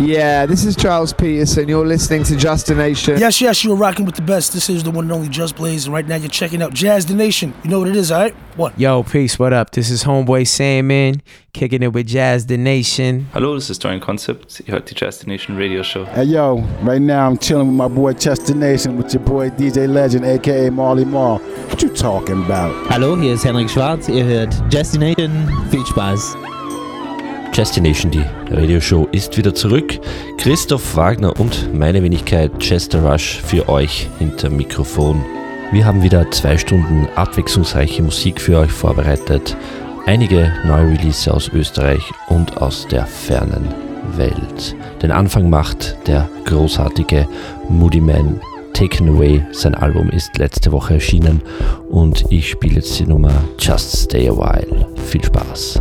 Yeah, this is Charles Peterson. You're listening to Just a Nation. Yes, yes, you're rocking with the best. This is the one and only Just Blaze, and right now you're checking out Jazz the Nation. You know what it is, all right? What? Yo, peace, what up? This is Homeboy Sandman, kicking it with Jazz the Nation. Hallo, this is Dorian Concept. Ihr hört die Jazz the Nation Radio Show. Hey yo, right now I'm chilling with my boy Chester Nation with your boy DJ Legend, aka Marley Marl. What you talking about? Hallo, hier ist Henrik Schwarz. Ihr hört Destination. Viel Spaß. Destination, die Radioshow, ist wieder zurück. Christoph Wagner und meine Wenigkeit Chester Rush für euch hinter Mikrofon. Wir haben wieder zwei Stunden abwechslungsreiche Musik für euch vorbereitet. Einige neue Release aus Österreich und aus der fernen Welt. Den Anfang macht der großartige Moody Man Taken Away. Sein Album ist letzte Woche erschienen und ich spiele jetzt die Nummer Just Stay a While. Viel Spaß.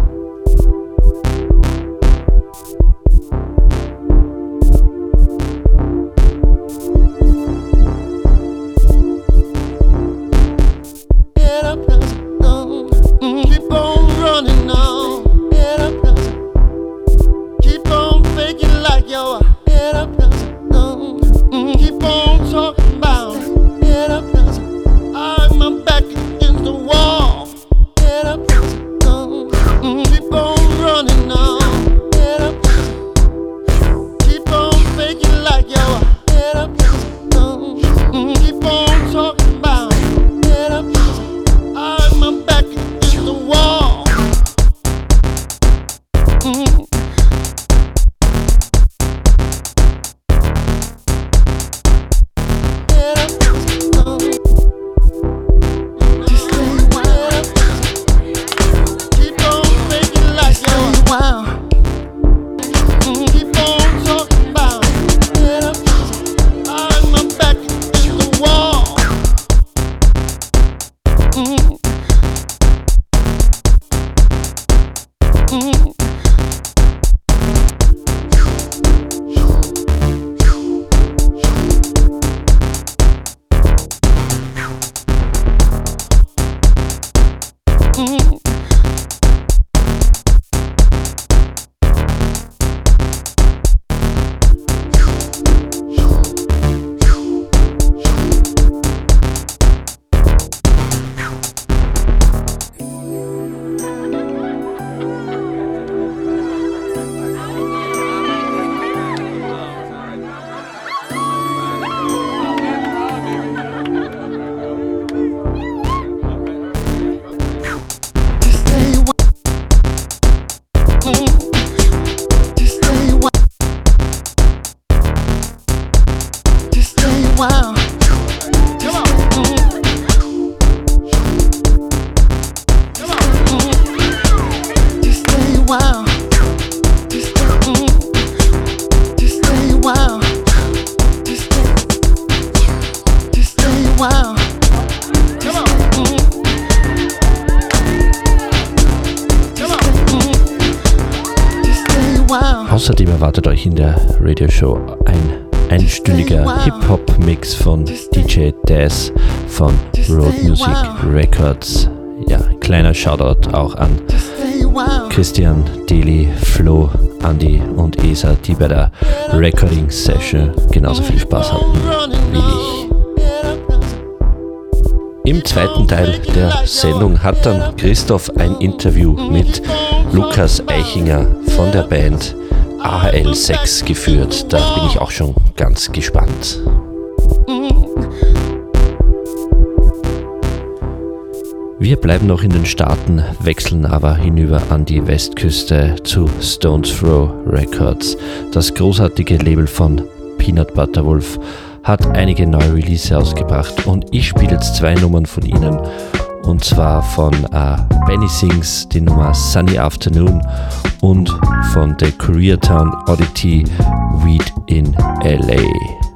Shoutout auch an Christian, Deli, Flo, Andy und Esa, die bei der Recording Session genauso viel Spaß hatten wie ich. Im zweiten Teil der Sendung hat dann Christoph ein Interview mit Lukas Eichinger von der Band AHL 6 geführt. Da bin ich auch schon ganz gespannt. Wir bleiben noch in den Staaten, wechseln aber hinüber an die Westküste zu Stones Throw Records. Das großartige Label von Peanut Butter Wolf hat einige neue Releases ausgebracht und ich spiele jetzt zwei Nummern von ihnen und zwar von äh, Benny Sings die Nummer Sunny Afternoon und von The Koreatown Oddity Weed in LA.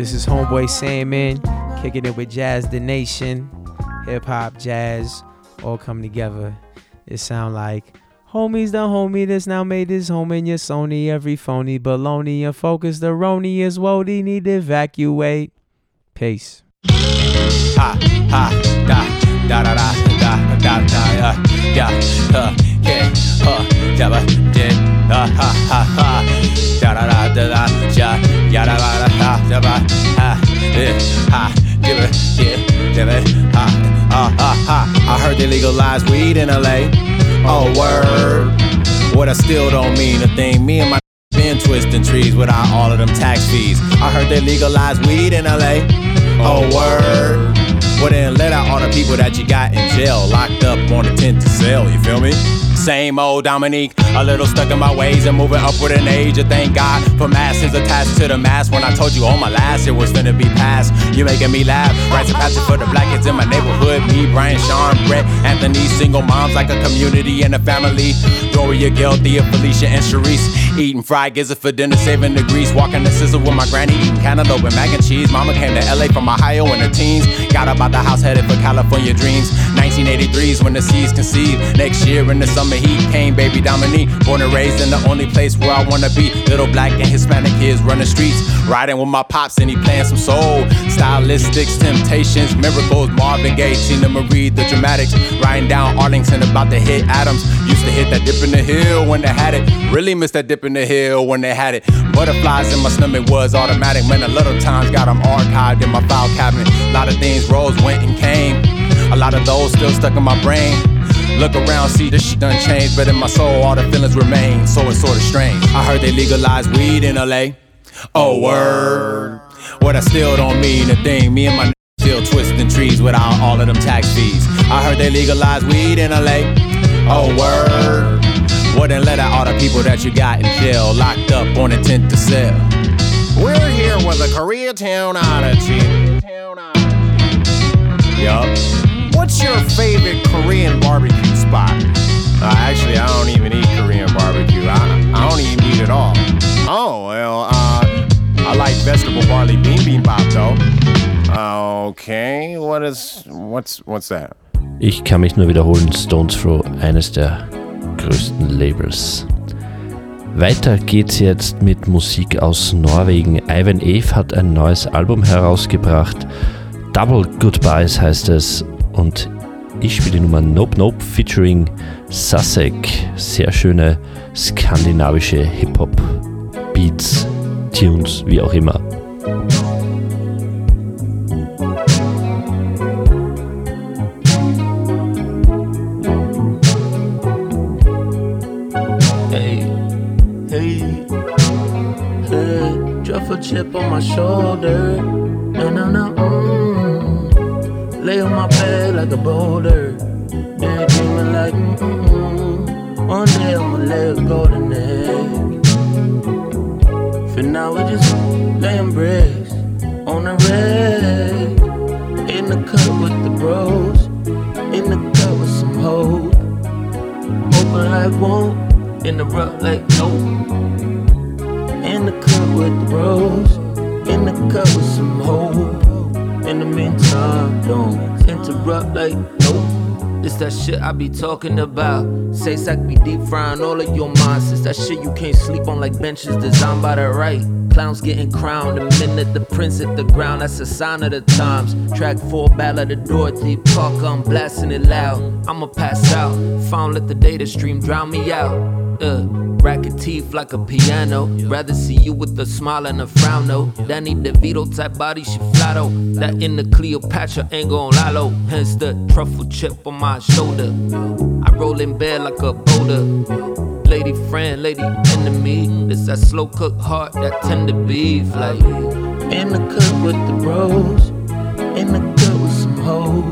This is Homeboy Sandman, kicking it with Jazz the Nation. Hip hop, jazz, all come together. It sound like homies the homie that's now made this home in your Sony. Every phony baloney and focus the roni is wody need to evacuate. Peace. ha ha da da da da da da da da da da da da ja ya da da ha da ba ha eh, ha give it yeah give it ha ha ha ha I heard they legalized weed in LA oh word. What I still don't mean a thing. Me and my been twisting trees without all of them tax fees. I heard they legalized weed in LA oh word well then let out all the people that you got in jail Locked up on a tent to sell, you feel me? Same old Dominique, a little stuck in my ways and moving upward in age. I thank God for masses attached to the mask. When I told you all my last, it was finna be past. You making me laugh. Rites of passage for the black kids in my neighborhood. Me, Brian, Sean, Brett, Anthony, single moms like a community and a family. Doria, Gail, Thea, Felicia, and Sharice. Eating fried gizzard for dinner, saving the grease. Walking the sizzle with my granny, eating cantaloupe and mac and cheese. Mama came to LA from Ohio in her teens. Got up out the house, headed for California dreams. 1983 is when the seeds conceived. Next year in the summer heat came baby Dominique. Born and raised in the only place where I wanna be. Little black and Hispanic kids running streets. Riding with my pops and he playing some soul. Stylistics, temptations, miracles. Marvin Gaye, Teena Marie, the dramatics. Riding down Arlington about to hit Adams. Used to hit that dip in the hill when they had it. Really missed that dip in the hill when they had it. Butterflies in my stomach was automatic. Man, a of times got them archived in my file cabinet. A lot of things rose, went and came. A lot of those still stuck in my brain. Look around, see this shit done changed, but in my soul, all the feelings remain. So it's sorta strange. I heard they legalized weed in LA. Oh, word. What I still don't mean a thing. Me and my still twisting trees without all of them tax fees. I heard they legalized weed in LA. Oh, word. Then let out all the people that you got in jail, locked up on intent to sell. We're here with a Koreatown oddity. Yup. What's your favorite Korean barbecue spot? Uh, actually, I don't even eat Korean barbecue. I, I don't even eat it all. Oh, well, uh, I like vegetable barley bean bean bop though. Okay, what is, what's, what's that? Ich kann mich nur wiederholen, Stones Throw, eines der größten Labels. Weiter geht's jetzt mit Musik aus Norwegen. Ivan Eve hat ein neues Album herausgebracht. Double Goodbyes heißt es. Und ich spiele die Nummer Nope Nope featuring Sasek. Sehr schöne skandinavische Hip-Hop Beats, Tunes, wie auch immer. Hey, hey, hey, drop a chip on my shoulder, and I'm not Lay on my bed like a boulder. Daydreaming like, mm-mm. One day I'ma lay a golden egg. For now, we just laying bricks on the red. In the cut with the bros. In the cut with some hope. Open like won't interrupt like nope. In the cut with the bros. In the cut with some hope. In the meantime, don't interrupt like nope. It's that shit I be talking about. Say sack be deep frying all of your minds. It's that shit you can't sleep on like benches designed by the right. Clowns getting crowned the minute the prince hit the ground. That's a sign of the times. Track four, Ballad of Dorothy. Park, I'm blasting it loud. I'ma pass out. Found let the data stream drown me out. Uh, racket teeth like a piano. Rather see you with a smile and a frown, no. Danny DeVito type body, she flatto. That in the Cleopatra ain't gon' lalo. Hence the truffle chip on my shoulder. I roll in bed like a boulder. Lady friend, lady enemy. It's that slow cooked heart, that tender beef. Like in the cut with the bros. In the cut with some hope.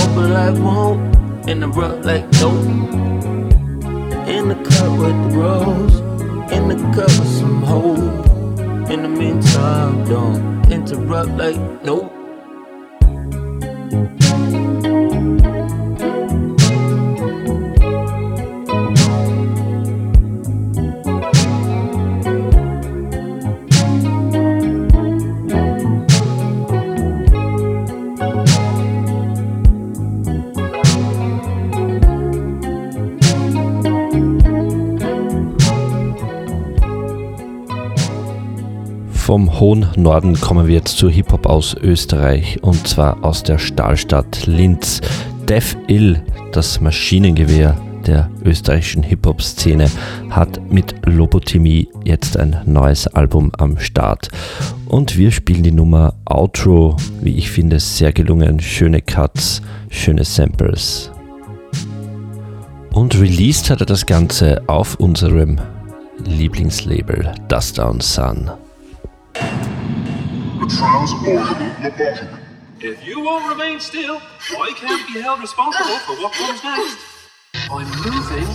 Open like won't in the interrupt like nope. In the cut with the rose, In the cut with some hope. In the meantime, don't interrupt like nope. Vom hohen Norden kommen wir jetzt zu Hip-Hop aus Österreich und zwar aus der Stahlstadt Linz. Def Ill, das Maschinengewehr der österreichischen Hip-Hop-Szene, hat mit Lobotomie jetzt ein neues Album am Start. Und wir spielen die Nummer Outro, wie ich finde, sehr gelungen. Schöne Cuts, schöne Samples. Und released hat er das Ganze auf unserem Lieblingslabel Dust Down Sun. If you won't remain still, I can't be held responsible for what comes next. I'm moving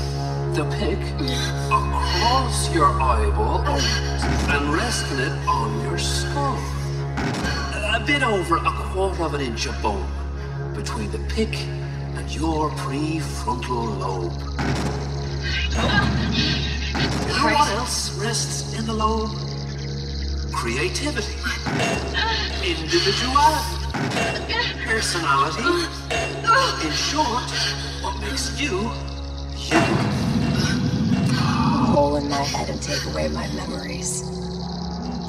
the pick across your eyeball and resting it on your skull. A bit over a quarter of an inch of bone between the pick and your prefrontal lobe. You know what else rests in the lobe? Creativity, individuality, personality. In short, what makes you you. hole in my head and take away my memories.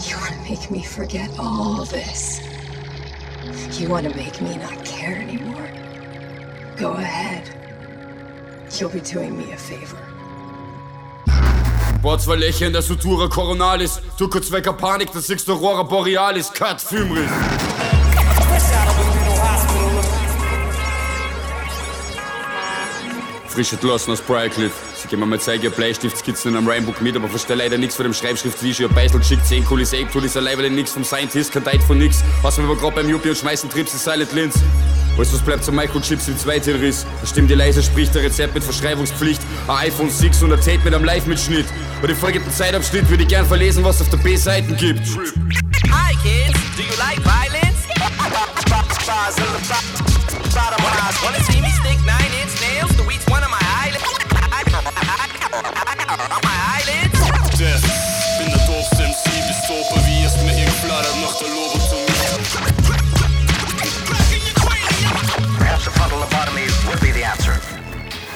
You want to make me forget all this. You want to make me not care anymore. Go ahead. You'll be doing me a favor. Boah, zwei Lächeln der Sutura Coronalis. Du kurz wecker Panik, das siehst du Aurora Borealis. Cut, Filmriss. Frisch entlassen aus Briarcliff. Sie geben mir mal zeigen, ihr Bleistiftskizzen in einem Rhymebook mit, aber versteh leider nichts von dem Schreibschrift wie ihr Beisel geschickt, 10 Kulis Ape, tut dieser Leiberle nix vom Scientist, kein Deit von nix. Außer wir grad beim Yuppie und schmeißen Trips in Silent Lins. Alles was bleibt zum Microchips im Zweiteilriss. Da stimmt die leise, spricht der Rezept mit Verschreibungspflicht. Ein iPhone 6 und ein Tape mit einem Live-Mitschnitt. Bei dem folgenden Zeitabschnitt würde ich gern verlesen, was es auf der B-Seiten gibt. Hi kids, do you like violence?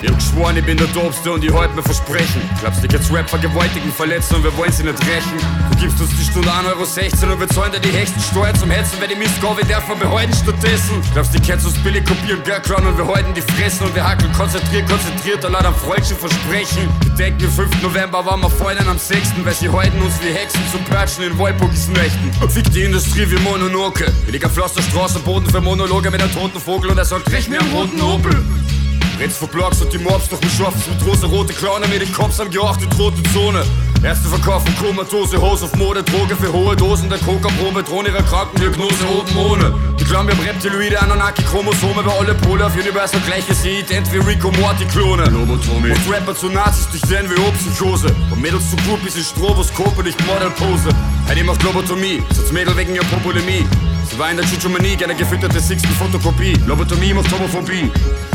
Ich hab geschworen, ich bin der Dobste und ich halt mir versprechen. Glaubst du, jetzt Rap vergewaltigen, verletzen und wir wollen sie nicht rächen? Du gibst uns die Stunde 1,16 Euro und wir zahlen dir die hechten Steuer zum Hetzen, weil die Mistgabe darf man behalten stattdessen. Glaubst du, die kennst uns billig kopieren, Girlcrown und wir halten die Fressen und wir hackeln konzentriert, konzentriert und am falschen Versprechen. Gedenken, am 5. November waren wir vorhin am 6., weil sie halten uns wie Hexen zum Perchen in Walpurgis Nächten. Fick die Industrie wie Mononoke. Ich lieg auf Pflasterstraßenboden für Monologe mit einem toten Vogel und er sagt, brech mir einen roten Opel. Redst von Blogs und die Mobs, doch du schaffst mit rosa rote Clownen mit den Cops am geachtet rote Zone. Erste verkaufen Komatose, Hose auf Mode, Droge für hohe Dosen, der Coca-Probe, drohen ihrer Krankendiagnose oben ohne. Die wir haben Reptiloide, Anunnaki, Chromosome, weil alle Pole auf Universal gleiche sie ident wie Rico Morty Klone. Lobotomie. Und Rapper zu Nazis durch den wie Psychose. Und Mädels zu Groupies in Stroboskop und nicht Modelpose. Heidi macht Lobotomie, sonst Mädel wegen ihrer Popolemie. Sie war in der Chuchomanie, gerne gefütterte sixten Fotokopie. Lobotomie macht Homophobie.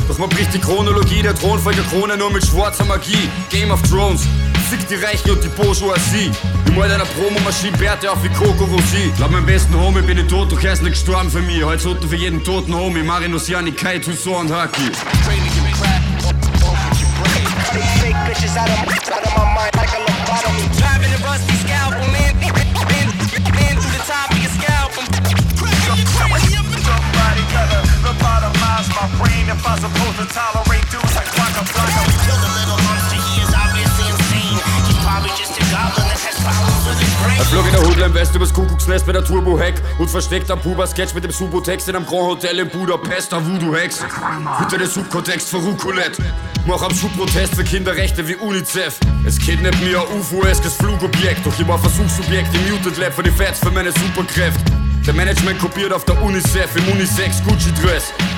Doch man bricht die Chronologie der Thronfolger Krone nur mit schwarzer Magie. Game of Thrones. Fick die Reichen und die Bourgeoisie. Ich mal deiner Promomaschine Bärte auf wie Coco Rossi. Laut meinem besten Homie bin ich tot, doch er ist nicht gestorben für mich. Heute Soten für jeden toten Homie. Marinus, Jani, Kai, Tussaud und Haki. Fake bitches out of, out of my mind like a Hoodline West übers Kuckucksnest bei der Turbo-Hack und versteckt am Puber-Sketch mit dem Subotex in einem Grand Hotel in Budapest, der Voodoo-Hex. Hinter den Subkontext für Rucolet. Mach am Schubprotest für Kinderrechte wie UNICEF. Es kidnappt mir ein UFO-eskes Flugobjekt, doch ich war Versuchsobjekt im Muted Lab für die Fats für meine Superkräfte. Der Management kopiert auf der UNICEF im Unisex Gucci-Dress. Fick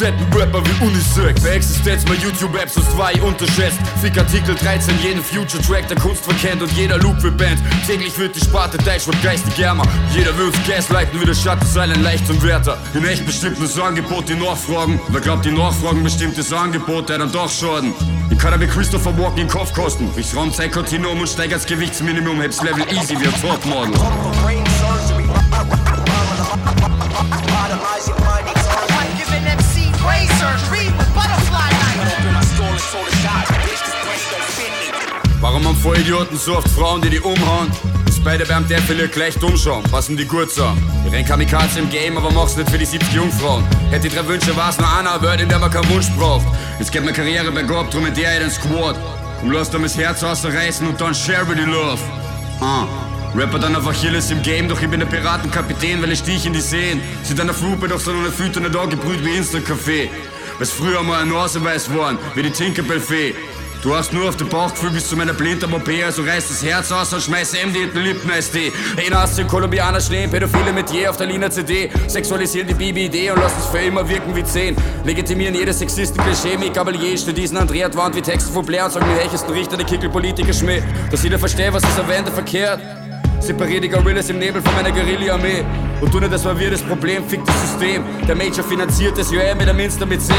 die Studenten-Rapper wie Unisex. Bei Existenz mal YouTube-Apps aus zwei unterschätzt. Fick Artikel 13, jeden Future-Track der Kunst verkennt und jeder Loop für Band. Täglich wird die Sparte Deutsch wird geistig ärmer. Jeder will's gaslighten wie der Schatten seinen leicht zum Wärter. In echt bestimmt das Angebot, die Nachfragen. Wer glaubt, die Nachfragen bestimmt das Angebot, der dann doch schaden. Ich kann aber Christopher Walken den Kopf kosten. Ich raum Kontinuum und steig als Gewichtsminimum, heb's Level easy wie ein Topmodel. Your mind, brain surgery with butterfly knife. Warum haben Vollidioten so oft Frauen, die die umhauen? Ist bei der beim der Fälle gleich dumm schauen, passen die gut zusammen. Wir rennen Kamikaze im Game, aber mach's nicht für die 70 Jungfrauen. Hätte die drei Wünsche, war's nur einer Word, in der man keinen Wunsch braucht. Jetzt geht meine Karriere bergab, drum in der ich den Squad. Und lass dann das Herz ausreißen und dann share with the love. Ah. Rapper dann auf Achilles im Game, doch ich bin der Piratenkapitän, weil ich stich in die Seen. Sie dann auf Lupe, doch so eine Füte nicht angebrüht wie Instant-Café. Was früher mal ein Naseweiß waren, wie die Tinkerbell-Fee. Du hast nur auf den Bauch gefühlt bis zu meiner blinden OP, also reiß das Herz aus und schmeiß MD in den Lippen-SD. Ein Asien, Kolumbianer stehen, Pädophile mit je auf der Lina CD, sexualisieren die BB-Idee und lassen es für immer wirken wie 10. Legitimieren jedes Sexisten-Klischee, mit Gabalier, diesen Andrea Wand wie Texte von Blair und sagen, die echesten Richter, die Kickelpolitiker Schmäh. Dass jeder versteht, was ist erwähnte verkehrt. Separier die Gorillas im Nebel von meiner Guerilla-Armee. Und du nicht, das war wir das Problem, fick das System. Der Major finanziert das UR mit der Minster mit 10.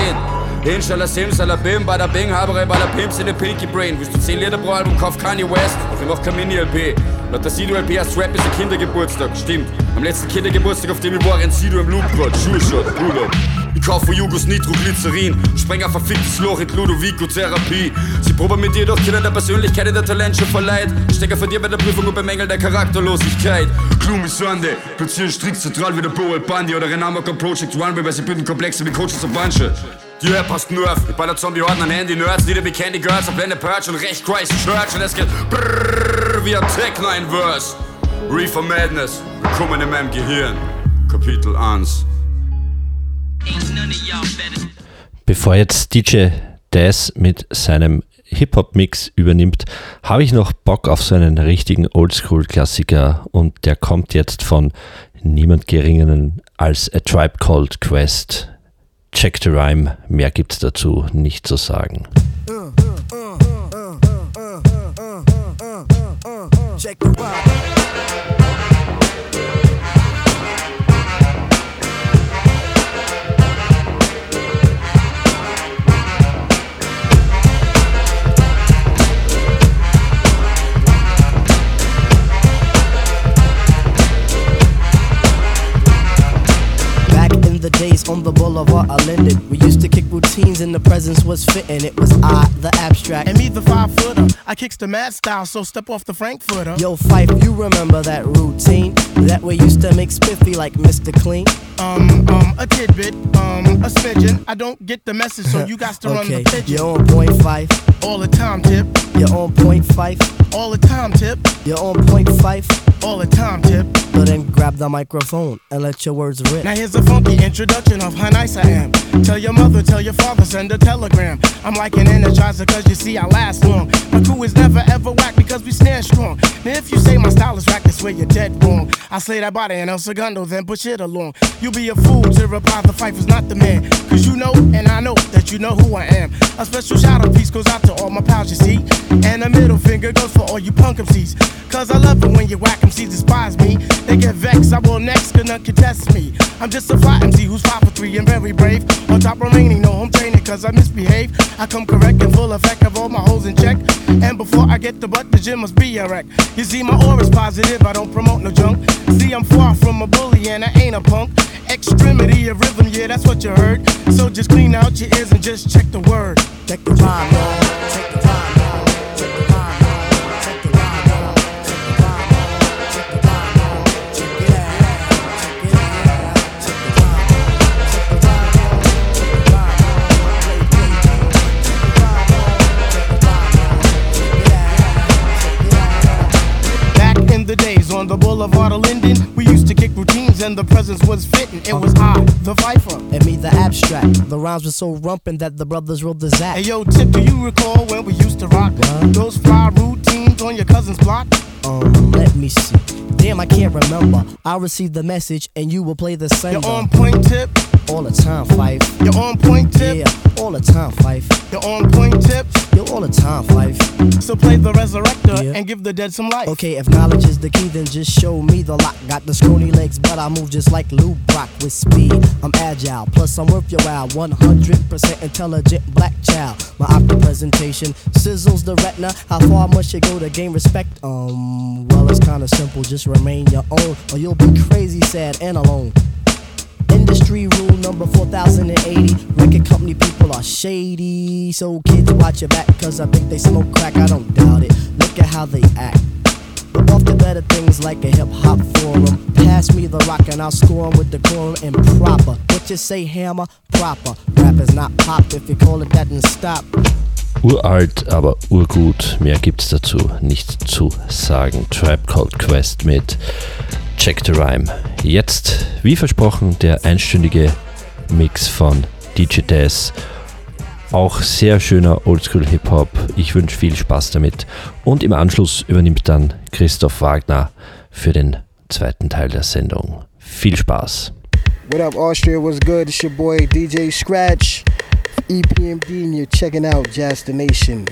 Inshallah Simsalabim, bada bing, habere bada Pimps in der Pinky Brain. Willst du 10 Lieder pro Album, kauf Kanye West. Doch ich mach kein Mini-LP. Laut der Sido-LP als Rap ist ein Kindergeburtstag. Stimmt. Am letzten Kindergeburtstag, auf dem ich war, rennt Sido im Loop grad. Schuhshot, Urlaub. Ich kauf von Jugos Nitroglycerin, spreng ein verficktes Loch in Ludovico-Therapie. Sie proben mit dir doch Kinder der Persönlichkeit in der Talentshow verleiht. Stecker von dir bei der Prüfung und bemängelt der Charakterlosigkeit. Gloomy Sunday, platzieren strikt zentral wie der Boel Bundy oder Renamok Project Runway, weil sie bilden Komplexe wie Coaches auf Bunche. Die App hast Nerf, bei der Zombie Horden an Handy Nerds, die wie Candy Girls auf Blende Purge und recht Christchurch und es geht brrrr wie ein Techno ein Verse. Reefer Madness, willkommen in meinem Gehirn. Kapitel 1. Bevor jetzt DJ Daz mit seinem Hip-Hop-Mix übernimmt, habe ich noch Bock auf so einen richtigen Oldschool-Klassiker und der kommt jetzt von niemand geringeren als A Tribe Called Quest. Check the Rhyme, mehr gibt's dazu nicht zu sagen. Check the ride. Days on the boulevard, I landed. We used to kick routines and the presence was fitting. It was I, the abstract. And me, the five footer. I kicks the mad style, so step off the Frankfurter. Yo, Fife, you remember that routine? That we used to make spiffy like Mr. Clean? Um, um, a tidbit, um, a smidgen. I don't get the message, so you got to run okay, the pigeon. you're on point five. All the time, tip. You're on point five. All the time, tip. You're on point five. The microphone and let your words rip. Now here's a funky introduction of how nice I am. Tell your mother, tell your father, send a telegram. I'm like an energizer cause you see I last long. My crew is never ever whack because we stand strong. Now if you say my style is whack, that's where you're dead wrong. I slay that body and El Segundo, then push it along. You'll be a fool to reply the fight not the man. Cause you know and I know that you know who I am. A special shout out piece goes out to all my pals, you see. And a middle finger goes for all you punk MCs. Cause I love it when you whack MCs despise me. They get vexed, I will next, gonna contest me. I'm just a fly MC who's 5 for 3 and very brave. On top remaining, no home training cause I misbehave. I come correct and full effect of all my holes in check. And before I get the butt, the gym must be a wreck. You see, my aura's positive, I don't promote no junk. See, I'm far from a bully and I ain't a punk. Extremity of rhythm, yeah, that's what you heard. So just clean out your ears and just check the word. Check the. Check the rhyme, boulevard of Linden, we used to kick routines and the presence was fitting. It was I, the Viper. And me, the abstract. The rhymes were so rumpin' that the brothers wrote the Zach. Hey yo, Tip, do you recall when we used to rock those fly routines on your cousin's block? Um, let me see. Damn, I can't remember. I received the message and you will play the sender. You're on point, Tip. All the time, Fife. You're on point, Tip. Yeah, all the time, Fife. You're on point, Tip. You're all the time, Fife. So play the resurrector and give the dead some life. Okay, if knowledge is the key, then just show me the lock. Got the scrawny legs, but I move just like Lou Brock with speed. I'm agile, plus I'm worth your while. 100% intelligent black child. My opera presentation sizzles the retina. How far must you go to gain respect? Um, well, it's kinda simple. Just remain your own, or you'll be crazy, sad, and alone. Industry rule number 4080. Record company people are shady. So kids watch your back, cause I think they smoke crack. I don't doubt it. Look at how they act. Off to better things like a hip hop forum. Pass me the rock and I'll score 'em with decorum and proper. What you say, hammer? Proper. Rap is not pop. If you call it that, then stop. Uralt, aber urgut. Mehr gibt's dazu nicht zu sagen. Tribe Called Quest mit Check the Rhyme. Jetzt, wie versprochen, der einstündige Mix von DJ Daz. Auch sehr schöner Oldschool Hip-Hop. Ich wünsche viel Spaß damit. Und im Anschluss übernimmt dann Christoph Wagner für den zweiten Teil der Sendung. Viel Spaß. What up, Austria? What's good? It's your boy DJ Scratch, EPMD, and you're checking out Jazz the Nation.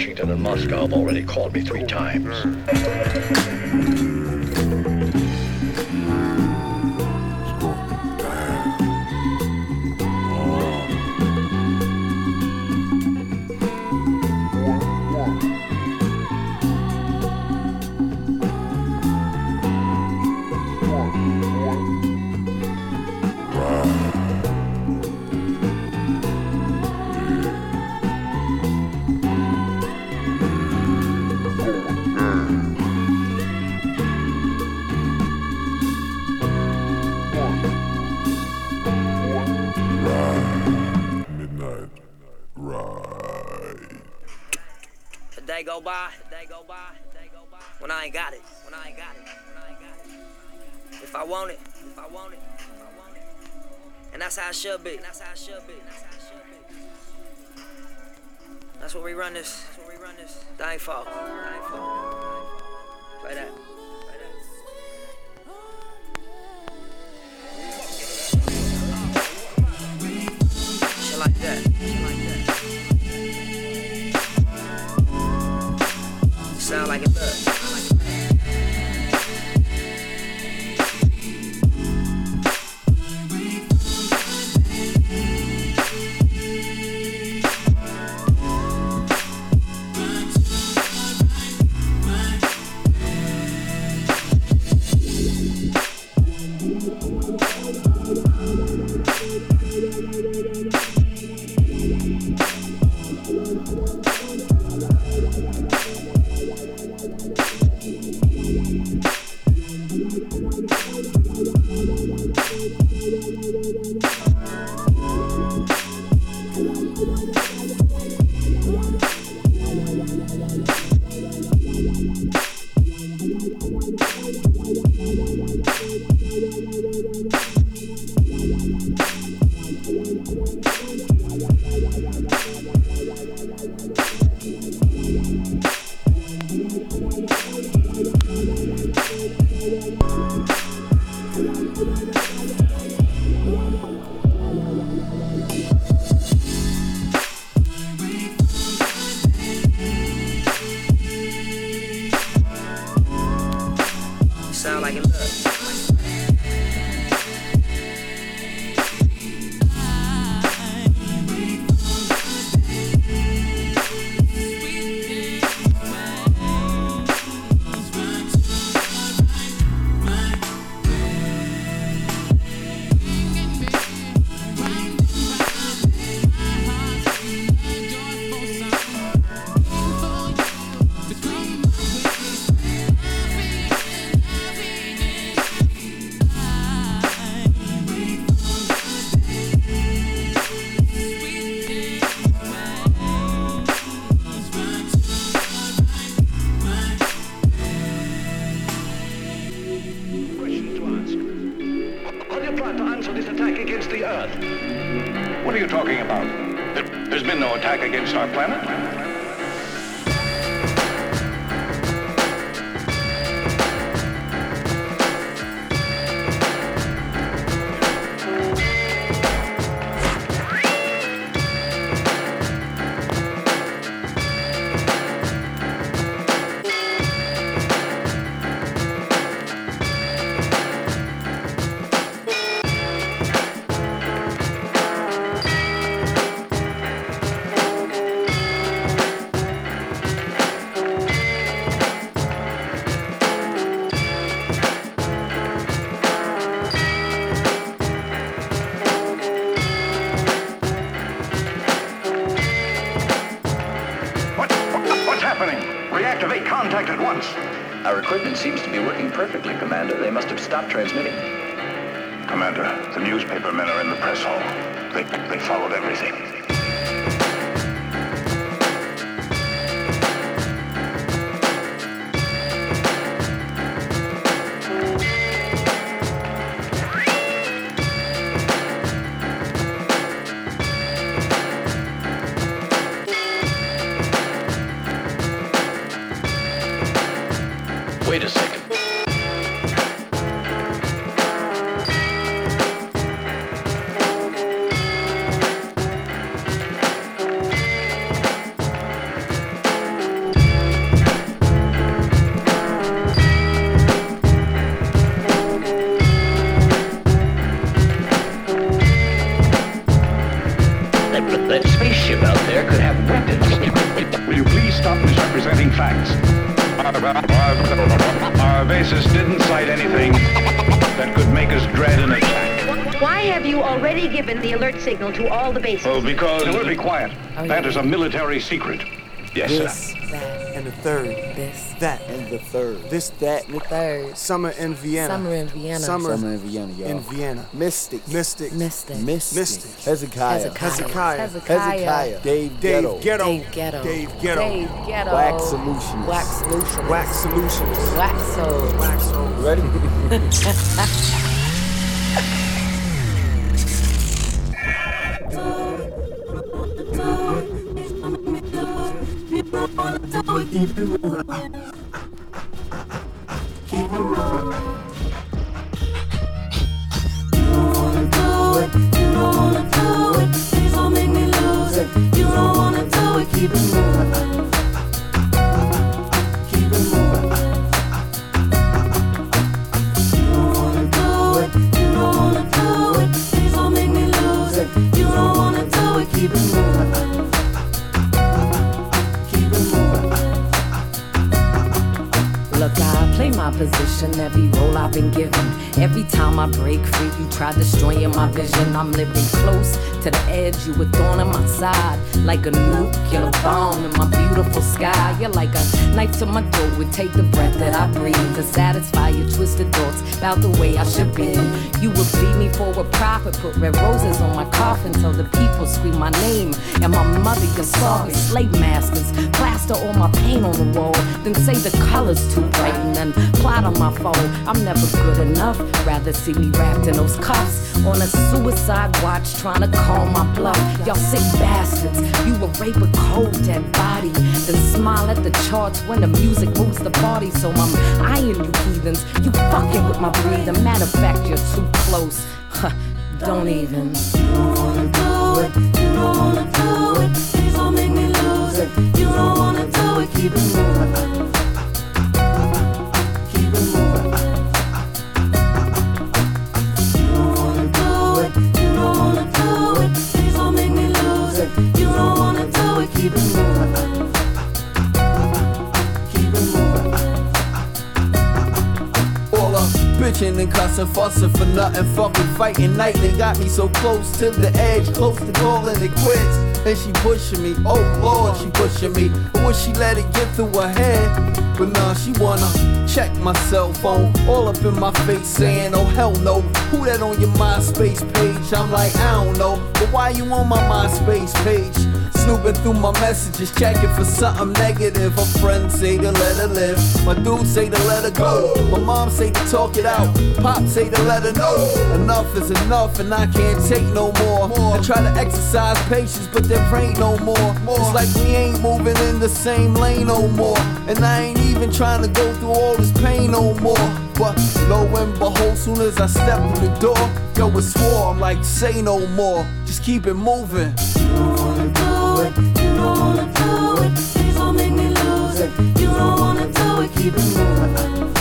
Washington and Moscow have already called me three times. how it should be. That's how it should be. That's where we run this. That's where we run this. Thankful. Thankful. Play that. to answer this attack against the Earth. What are you talking about? There's been no attack against our planet. Signal to all the bases? Oh, because... Now, be quiet. Oh, that yeah. is a military secret. Yes, this, sir. that, and the third. This, that, and the third. This, that, and the third. Summer in Vienna. Summer in Vienna. Summer, Summer in Vienna, y'all. In Vienna. Mystic. Mystic. Mystic. Mystic. Mystic. Hezekiah. Hezekiah. Hezekiah. Dave Dave Ghetto. Ghetto. Dave Ghetto. Dave Ghetto. Dave Ghetto. Wax Solutions. Wax Solutions. Wax Solutions. Waxo. Waxo. Ready? Keep Like a nuclear bomb in my beautiful sky. You're like a knife to my throat, would take the breath that I breathe to satisfy your twisted thoughts about the way I should be. You would bleed me for a profit, put red roses on my coffin, so the people scream my name. And my mother, you're sorry, slave masters, plaster all my paint on the wall, then say the color's too bright and then plot on my phone. I'm never good enough, rather see me wrapped in those cuffs on a suicide watch, trying to call my bluff. Y'all sick bastards, you will rape a cold dead body, then smile at the charts when the music moves the party. So I'm eyeing you heathens, you fucking with my breathing. Matter of fact, you're too close. Huh, don't even. You don't wanna do it. You don't wanna do it. Please don't make me lose it. You don't wanna do it. Keep it moving. Bitching and cussing, fussing for nothing, fucking fighting nightly. Got me so close to the edge, close to calling it quits. And she pushing me, oh lord, she pushing me. But would she let it get through her head? But nah, she wanna check my cell phone, all up in my face saying, oh hell no. Who that on your MySpace page? I'm like, I don't know. But why you on my MySpace page? Snooping through my messages, checking for something negative. Her friends say to let her live. My dude say to let her go. My mom say to talk it out. Pop say to let her know. Enough is enough and I can't take no more. I try to exercise patience, but there ain't no more. It's like we ain't moving in the same lane no more. And I ain't even trying to go through all this pain no more. But lo and behold, soon as I step through the door, yo, it's war. I'm like, say no more. Just keep it moving. You don't wanna do it. You don't wanna do it. Don't make me lose it. You don't wanna do it. Keep it moving.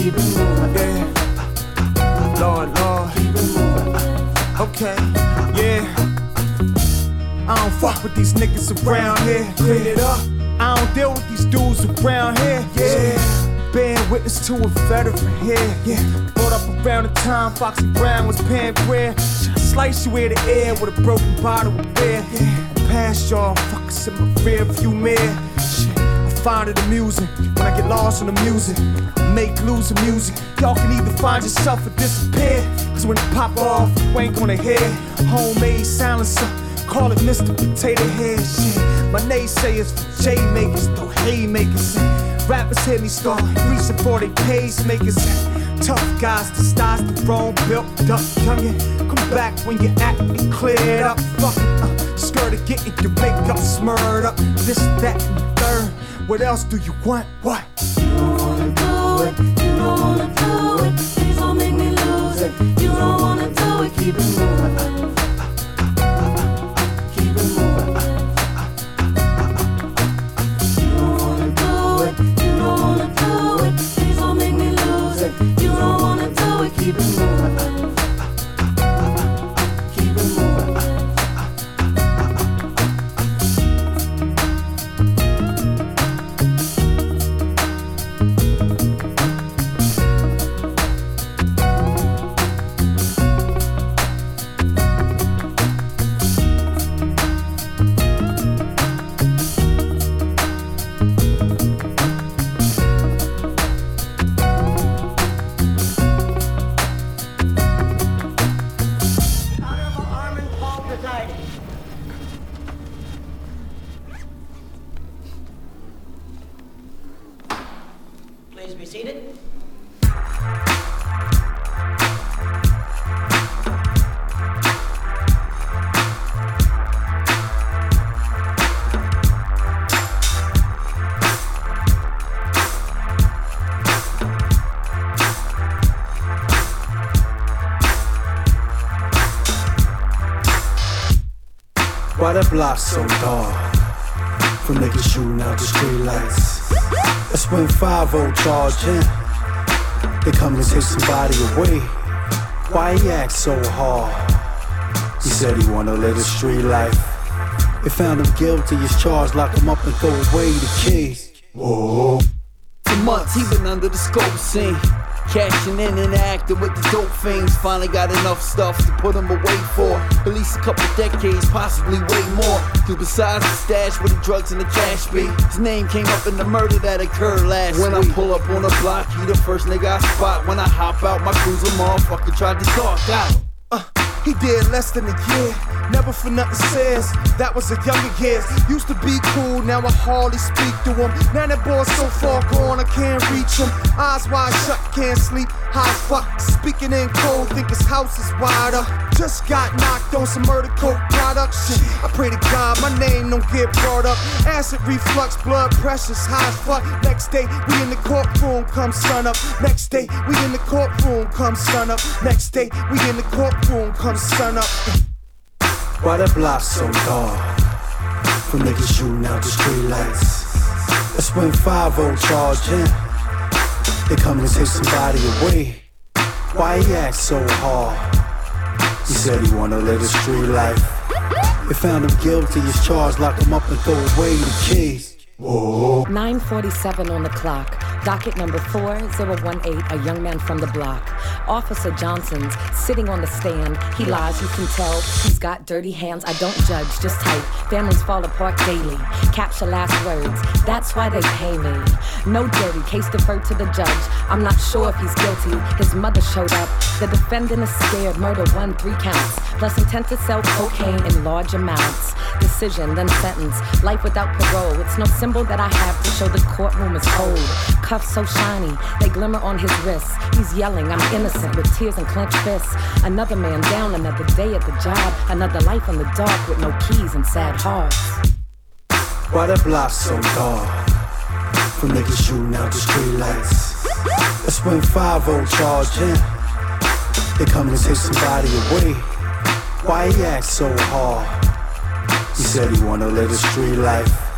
Keep it moving. Lord, Lord. Keep it moving. Okay, yeah. I don't fuck with these niggas around here. Clean it up. I don't deal with these dudes around here. Yeah. Bearing witness to a veteran here. Yeah. Brought up around the time Foxy Brown was paying prayer. Try slice you in the air with a broken bottle of beer. Yeah. I pass y'all fuckers in my rear view mirror. Find it amusing when I get lost in the music. Make losing music. Y'all can either find yourself or disappear. Cause when it pop off, you ain't gonna hear. Homemade silencer. Call it Mr. Potato Head shit. My naysayers J makers, throw haymakers. Rappers hear me start reaching for they pacemakers. Tough guys, the stars, the testosterone built up youngin'. Come back when you act be cleared up. Fuckin' uh, skirt of getting your makeup smurred up. This, that, and third. What else do you want? What? You don't wanna do it. You don't wanna do it. Please don't make me lose it. You don't wanna do it. Keep it moving. Why the block so dark? From niggas shooting out the street lights. That's when 5 charging. They come to take somebody away. Why he act so hard? He said he wanna live the street life. They found him guilty, his charge, lock him up and throw away the keys. Whoa. For months he been under the scope scene. Cashing in and acting with the dope fiends. Finally got enough stuff to put him away for at least a couple decades, possibly way more. Cause besides the stash with the drugs and the cash be, his name came up in the murder that occurred last when week. I pull up on the block, he the first nigga I spot. When I hop out my cruiser, motherfucker tried to talk out. Uh, he did less than a year. Never for nothing says that was a younger years. Used to be cool, now I hardly speak to him. Now that boy's so far gone, I can't reach him. Eyes wide shut, can't sleep. High fuck, speaking in code, think his house is wider. Just got knocked on some murder coke production. I pray to God my name don't get brought up. Acid reflux, blood pressure's high fuck. Next day, we in the courtroom, come sun up. Next day, we in the courtroom, come sun up. Next day, we in the courtroom, come sun up. Why the block so dark? From niggas shooting out the street lights. That's when 5 charging. They come to take somebody away. Why he act so hard? He said he wanna live the street life. They found him guilty, his charge, lock him up and throw away the keys. Whoa. 947 on the clock. Docket number 4018, a young man from the block. Officer Johnson's sitting on the stand. He lies, you can tell. He's got dirty hands. I don't judge, just type. Families fall apart daily. Capture last words. That's why they pay me. No dirty, case deferred to the judge. I'm not sure if he's guilty. His mother showed up. The defendant is scared. Murder one, three counts. Plus intent to sell cocaine in large amounts. Decision, then sentence. Life without parole. It's no symbol that I have to show the courtroom is cold. Cuffs so shiny, they glimmer on his wrists. He's yelling, I'm innocent, with tears and clenched fists. Another man down, another day at the job. Another life in the dark with no keys and sad hearts. Why the block so dark? From niggas shooting out the street lights. That's when 5 charging. They come to take somebody away. Why he act so hard? He said he wanna live the street life.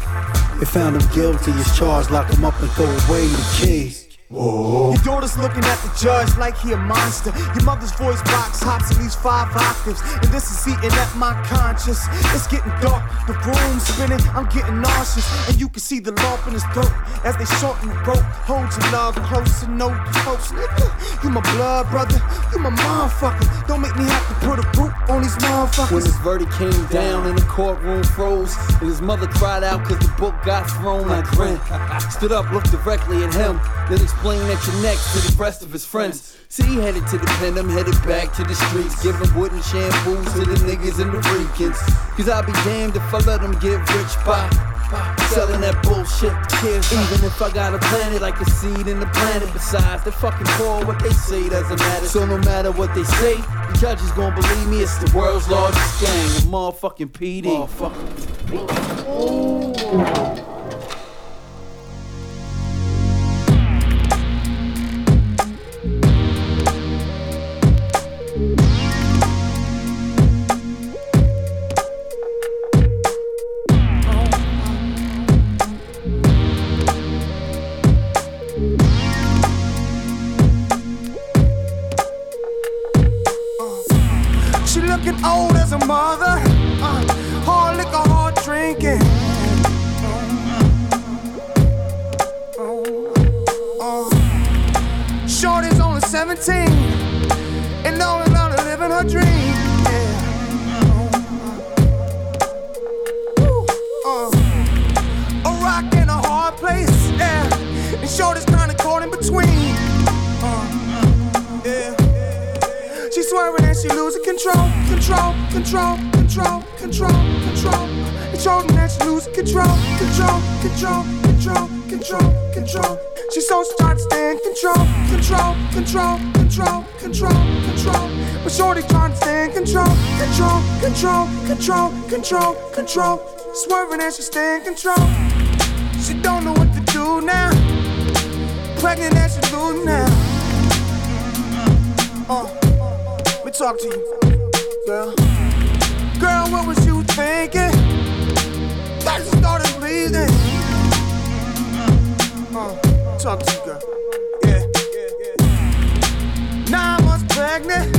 They found him guilty, his charge, lock him up and throw away the keys. Whoa. Your daughter's looking at the judge like he a monster. Your mother's voice box hops at least five octaves. And this is eating at my conscience. It's getting dark, the room's spinning, I'm getting nauseous. And you can see the lump in his throat as they shorten the rope. Hold your love close and know you close, nigga. You my blood brother, you my motherfucker. Don't make me have to put a root on these motherfuckers. When his verdict came down and the courtroom froze, and his mother cried out cause the book got thrown, I grinned. Stood up, looked directly at him, then explained that you're next to the rest of his friends. See, he headed to the pen, I'm headed back to the streets, giving wooden shampoos to the niggas and the freakins. Cause I'll be damned if I let them get rich by selling that bullshit. Kids, even if I got a planet like a seed in the planet. Besides, they're fucking poor, what they say doesn't matter. So no matter what they say, the judge is gonna believe me. It's the world's largest gang, a motherfucking PD. Motherfucker. Old as a mother. Uh, hard liquor, hard drinking. Uh, Shorty's only 17 and only to living her dream. Yeah. Uh, a rock and a hard place. Yeah. And Shorty's kinda caught in between. Uh, yeah. She swerving and she losing control, control, control, control, control, control. And Jordan and she losing control, control, control, control, control, control. She so she to stay in control, control, control, control, control, control. But Shorty trying to stay in control, control, control, control, control, control. Swerving and she stay in control. She don't know what to do now. Pregnant and she losing now. Uh, talk to you, girl. Girl, what was you thinking? That you started bleeding. Uh, talk to you, girl. Yeah. Nine months pregnant.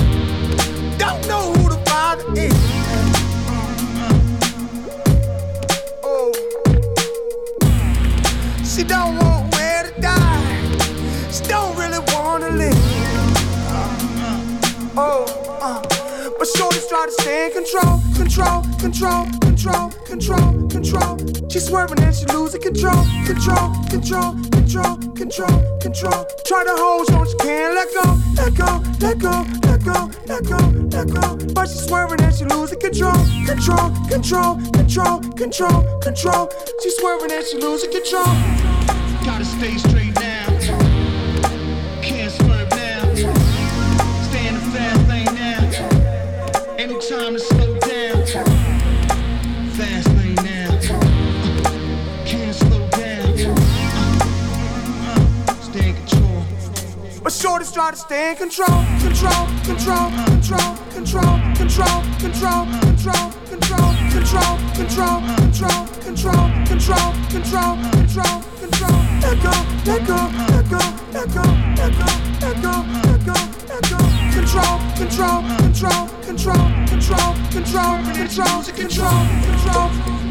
Don't know who the father is. Oh. She don't want where to die. She don't really wanna live. Oh. But shorty's try to stay in control, control, control, control, control, control. She swerving and she losing control, control, control, control, control, control. Try to hold on, she can't let go, let go, let go, let go, let go, let go. But she swerving and she losing control, control, control, control, control, control. She swerving and she losing control. Gotta stay straight But shorty's try to stay in control, control, control, control, control, control, control, control, control, control, control, control, control, control, control, control, control. Let go, let go, let go, let go, let go, let go, let go, let go. Control, control, control, control, control, control, control, control, control.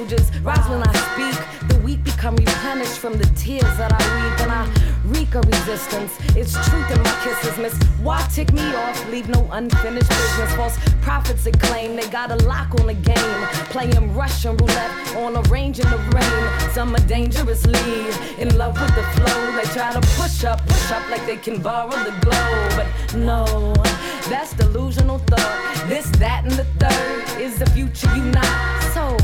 Soldiers rise when I speak. The weak become replenished from the tears that I weep. And I wreak a resistance. It's truth in my kisses. Miss why tick me off? Leave no unfinished business. False prophets that claim they got a lock on the game. Playing Russian roulette on a range in the rain. Some are dangerously in love with the flow. They try to push up, push up like they can borrow the glow. But no, that's delusional thought. This, that, and the third is the future you not. So,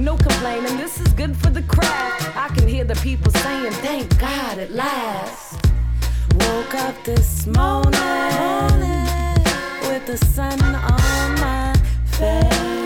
no complaining. This is good for the craft. I can hear the people saying, thank God at last. Woke up this morning with the sun on my face.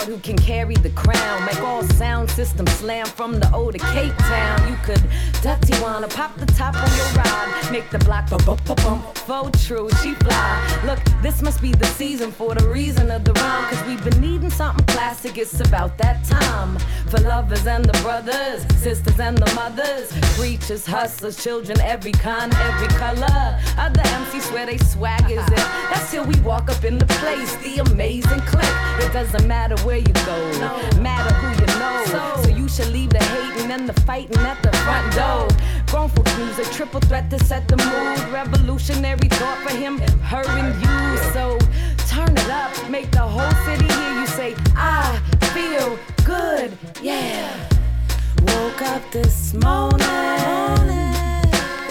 Who can carry the crown. Make all sound systems slam from the O to Cape Town. You could duck Tijuana, pop the top on your ride. Make the block bump, bump, bump. Faux true, she fly. Look, this must be the season for the reason of the rhyme. Cause we've been needing something classic. It's about that time. For lovers and the brothers, sisters and the mothers. Preachers, hustlers, children, every kind, every color. Other MCs swear they swag is it. That's till we walk up in the place. The amazing clip. It doesn't matter where you go, matter who you know. So you should leave the hating and the fighting at the front door. Grown folks music, triple threat to set the mood. Revolutionary thought for him, her and you. So turn it up, make the whole city hear you say, I feel good, yeah. Woke up this morning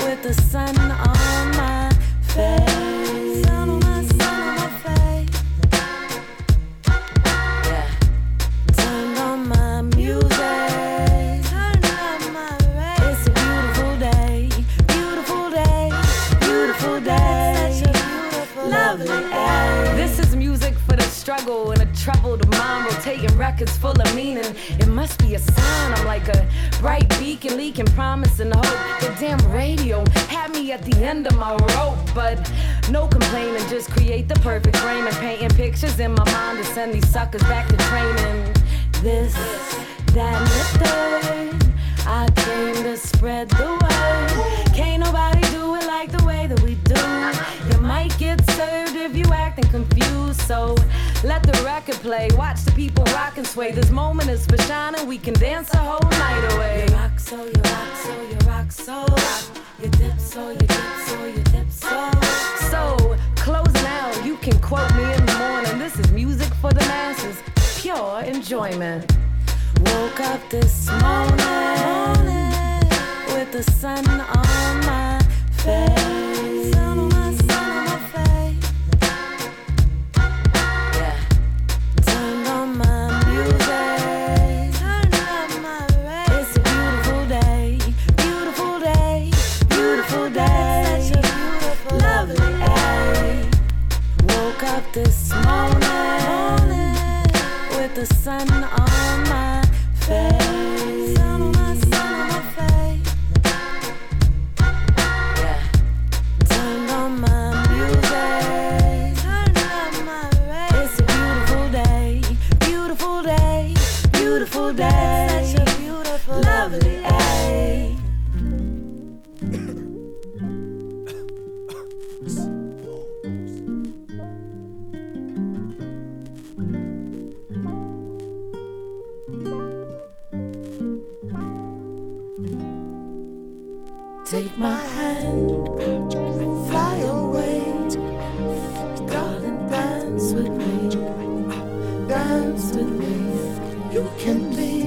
with the sun on my face. Troubled mind, rotating records full of meaning. It must be a sign. I'm like a bright beacon, leaking promise and hope. The damn radio had me at the end of my rope, but no complaining. Just create the perfect frame and painting pictures in my mind to send these suckers back to training. This, that, and the third. I came to spread the word. Can't nobody do it like the way that we do. Get served if you acting confused. So let the record play. Watch the people rock and sway. This moment is for shining. We can dance the whole night away. You rock so, you rock so, you rock so. You dip so, you dip so, you dip so. So closing out, you can quote me in the morning. This is music for the masses. Pure enjoyment. Woke up this morning with the sun on my face. This morning with the sun on my face. Take my hand, fly away, darling, dance with me, dance with me. You can be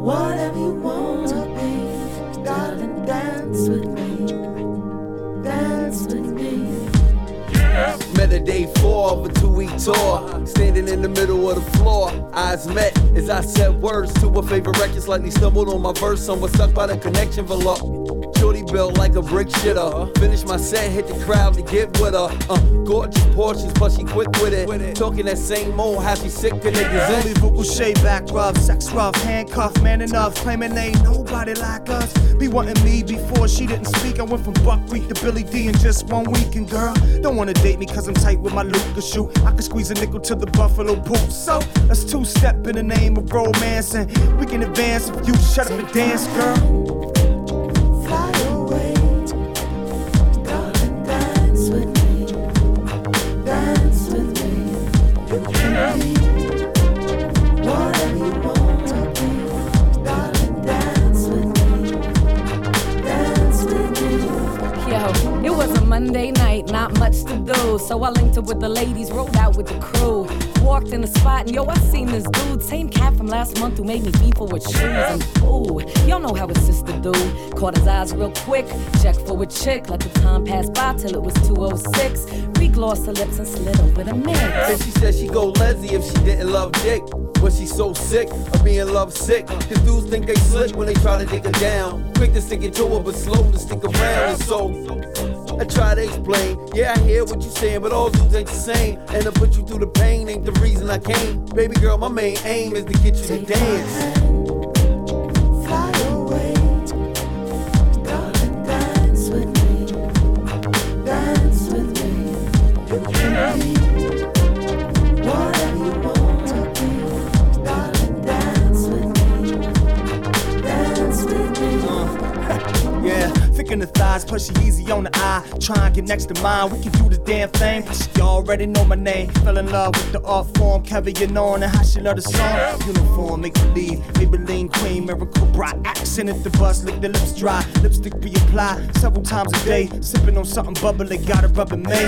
whatever you want to be, darling, dance with me, dance with me. Met a day four of a two week tour. Standing in the middle of the floor. Eyes met as I said words to a favorite record. Slightly stumbled on my verse. Someone stuck by the connection below. Built like a brick shitter. Finish my set, hit the crowd to get with her. Uh, gorgeous portions, but she quick with it. Talking that same old happy sick to niggas. Only vocal shade back rough, sex rough, handcuff, man enough, claiming ain't nobody like us. Be wanting me before she didn't speak. I went from Buckwheat to Billy Dee in just one week. And girl, don't wanna date me cause I'm tight with my Lucas shoe. I can squeeze a nickel to the Buffalo poop. So let's two step in the name of romance. And we can advance if you shut up and dance, girl. With the ladies, rolled out with the crew. Walked in the spot, and yo, I seen this dude, same cat from last month who made me fearful with shoes. And ooh, y'all know how his sister do. Caught his eyes real quick, checked for a chick, let the time pass by till it was 206. Re-glossed her lips and slid over the mix. And she said she go lesy if she didn't love dick. But she's so sick of being love sick. Cause dudes think they slick when they try to dig her down. Quick to stick it to her, but slow to stick around. And so I try to explain. Yeah, I hear what you're saying, but all dudes ain't the same. And to put you through the pain ain't the reason I came. Baby girl, my main aim is to get you to dance. Get next to mine, we can do the damn thing. You already know my name. Fell in love with the art form, Kevin on and how she love the song. Uniform, make believe, Maybelline queen, miracle bright. Accent at the bus, lick the lips dry. Lipstick we apply several times a day. Sipping on something bubbly, got it rubbing me.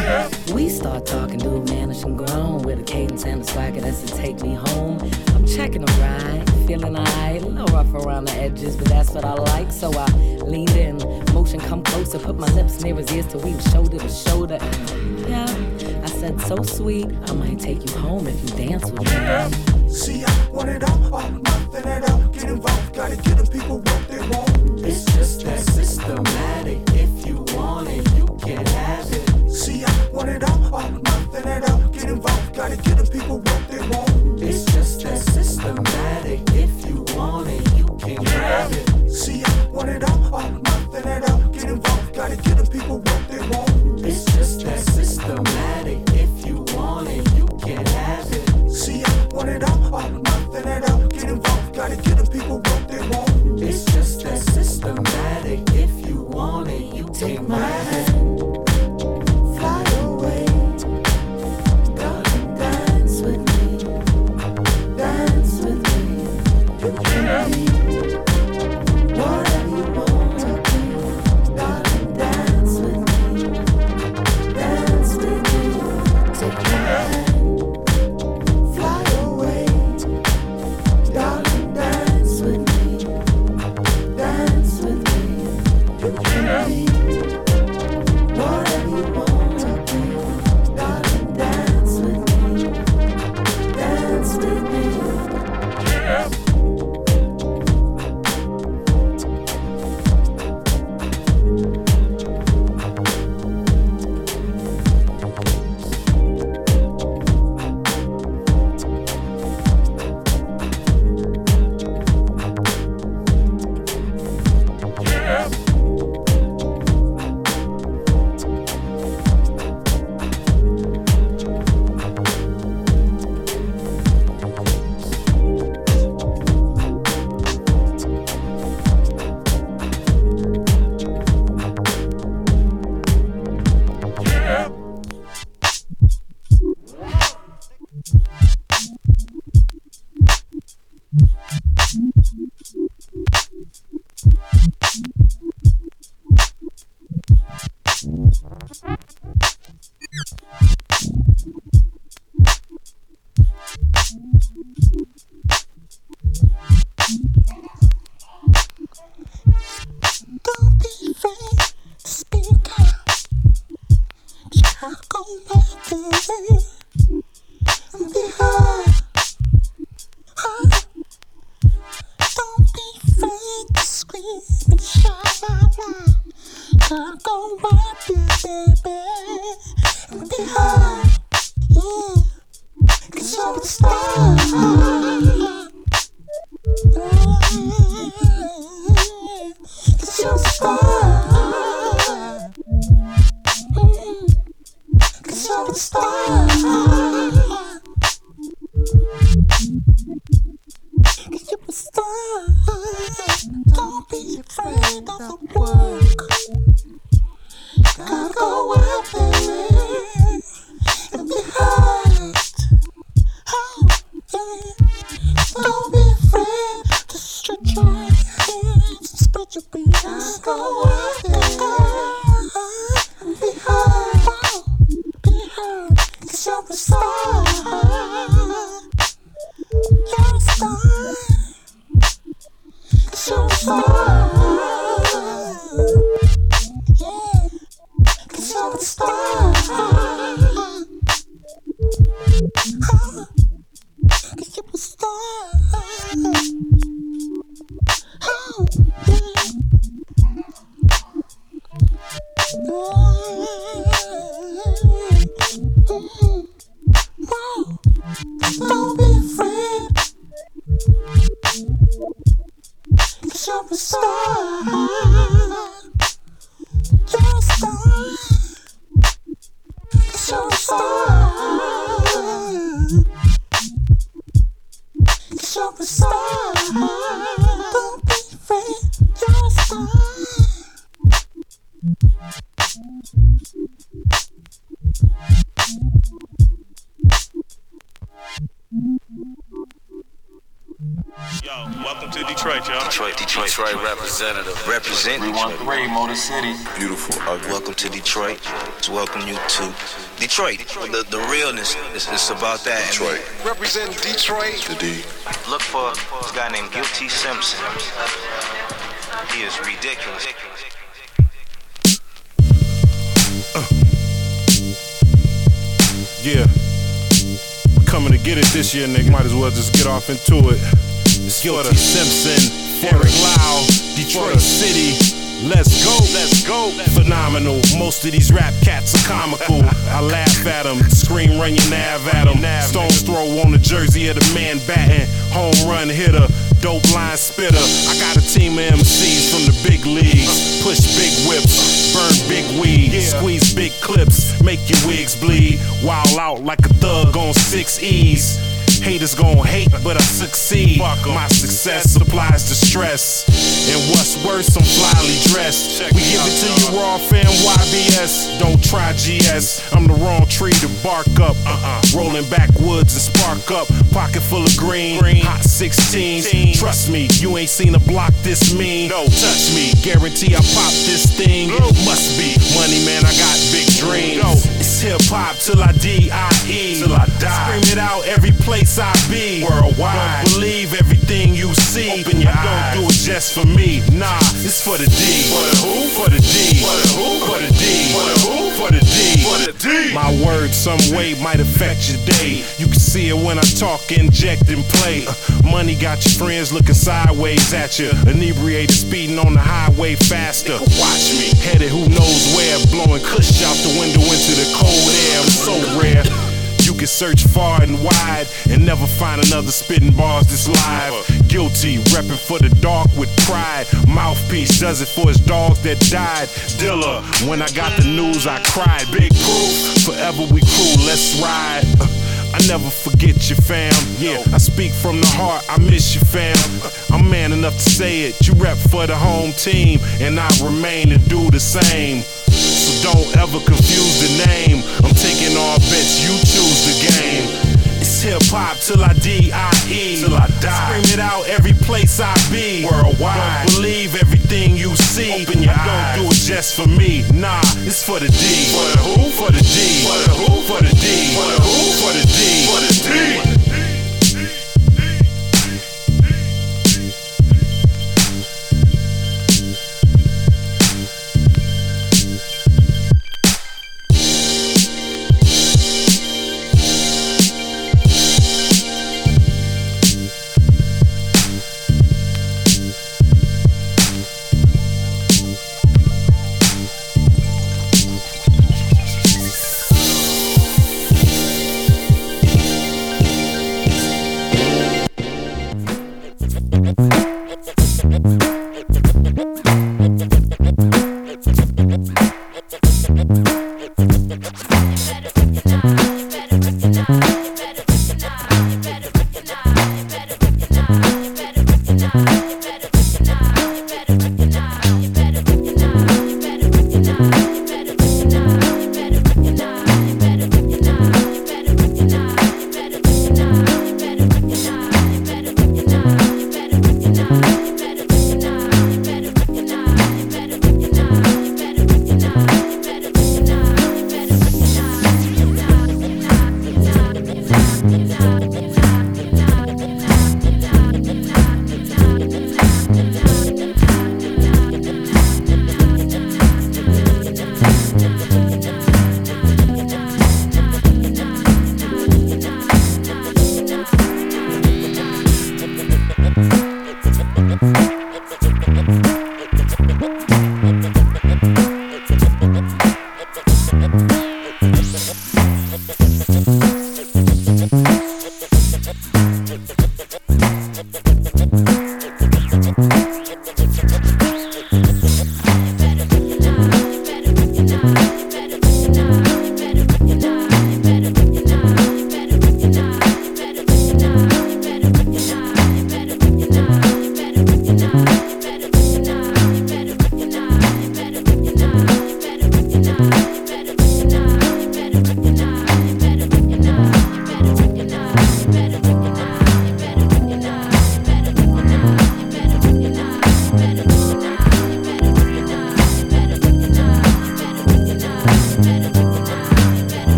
We start talking, dude, mannish and grown. With a cadence and a swagger that's to take me home. I'm checking a ride, feeling alright. A little rough around the edges, but that's what I like. So I leaned in, motion come closer, put my lips near his ears till we were shoulder to shoulder. Yeah, I said so sweet, I might take you home if you dance with me. Yeah. See, I want it all, all, nothing at all. Get involved, gotta get them people what they want. It's just that systematic. If you want it, you can have it. See, I want it all, all, nothing at all. Get involved, gotta get them people what they want. It's just that systematic. If you want it, you can have it. See, I want it all, Detroit. The, the realness is it's about that. Detroit. Representing Detroit. The D. Look for this guy named Guilty Simpson. He is ridiculous. Yeah. Coming to get it this year, nigga. Might as well just get off into it. It's Guilty Simpson, Eric Lau, Detroit City. Let's go, let's go. Phenomenal. Most of these rap cats are comical. I laugh at them, scream, run your nav at them. Stone's throw on the jersey of the man batting. Home run hitter, dope line spitter. I got a team of MCs from the big leagues. Push big whips, burn big weed, squeeze big clips, make your wigs bleed. Wild out like a thug on six E's. Haters gon' hate, but I succeed. My success supplies the stress. And what's worse, I'm flyly dressed. We give it to you raw, fam, YBS. Don't try GS. I'm the wrong tree to bark up. Uh-uh. Rolling backwoods and spark up. Pocket full of green, hot 16s. Trust me, you ain't seen a block this mean. No, touch me, guarantee I pop this thing. Must be money, man. I got big dreams. It's hip hop till I D.I.E. Till I die. Scream it out every place I be. Worldwide. Don't believe everything you see. Open your I don't do it just for me. Nah, it's for the D. For the who? For the D. For the who? For the D. For the who? For the D. For the D. My words some way might affect your day. You can see it when I talk, inject and play. Uh, money got your friends looking sideways at you. Inebriated, speeding on the highway faster. Watch me. Headed who knows where, blowing kush out the window into the cold air. So rare. You can search far and wide and never find another spitting bars this live. Guilty, reppin' for the dark with pride. Mouthpiece does it for his dogs that died. Dilla, when I got the news, I cried. Big proof, forever we crew, let's ride. Uh, I never forget you, fam. Yeah, I speak from the heart. I miss you, fam. I'm man enough to say it. You rep for the home team, and I remain and do the same. Don't ever confuse the name. I'm taking all bets. You choose the game. It's hip hop till I D.I.E. Till I die. Scream it out every place I be. Worldwide. Don't believe everything you see. Open your I eyes. don't do it just for me. Nah, it's for the D. For the who? For the D. For the who? For the D. For the who? For the D. For the D.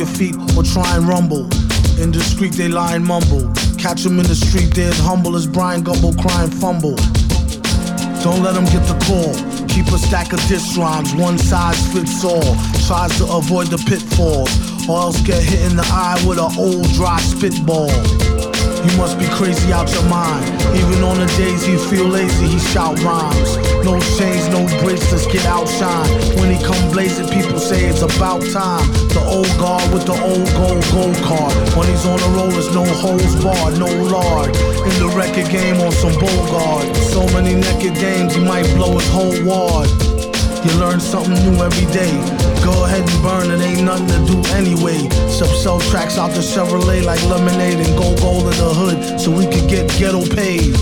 your feet, or try and rumble. In the street, they lie and mumble. Catch 'em in the street, they're as humble as Brian Gumbel crying fumble. Don't let 'em get the call. Keep a stack of diss rhymes, one size fits all. Tries to avoid the pitfalls, or else get hit in the eye with an old dry spitball. You must be crazy out your mind. Even on the days you feel lazy, he shout rhymes. No chains, no bracelets, get outshine. When he come blazing, people say it's about time. The old guard with the old gold gold card. When he's on the roll, there's no holes barred, no lard. In the record game on some Bogard. So many naked games, he might blow his whole ward. You learn something new every day. Ahead and burn, it ain't nothing to do anyway. Sub sell tracks out the Chevrolet like lemonade and go gold in the hood so we could get ghetto paid.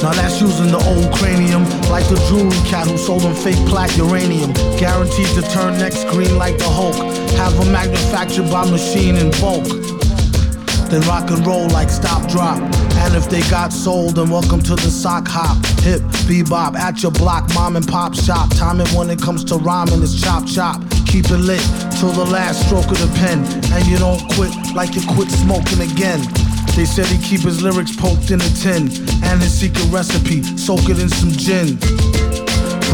Now that's using the old cranium, like the jewelry cat who sold them fake plaque uranium. Guaranteed to turn next green like the Hulk. Have them manufactured by machine in bulk. Then rock and roll like stop drop. And if they got sold, then welcome to the sock hop. Hip, bebop, at your block, mom and pop shop. Timing when it comes to rhyming is chop chop. Keep it lit till the last stroke of the pen. And you don't quit like you quit smoking again. They said he keep his lyrics poked in a tin. And his secret recipe, soak it in some gin.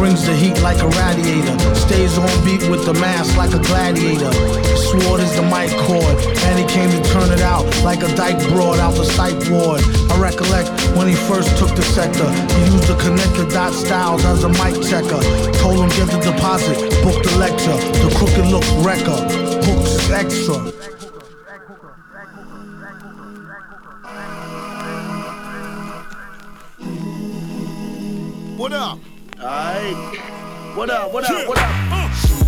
Brings the heat like a radiator. Stays on beat with the mask like a gladiator. Sword is the mic cord. And he came to turn it out like a dyke broad out the psych ward. I recollect when he first took the sector. He used to connect the dot styles as a mic checker. Told him get the deposit, book the lecture. The crooked look wrecker. Hooks extra. What up? Alright. What up? What up? What up? Uh.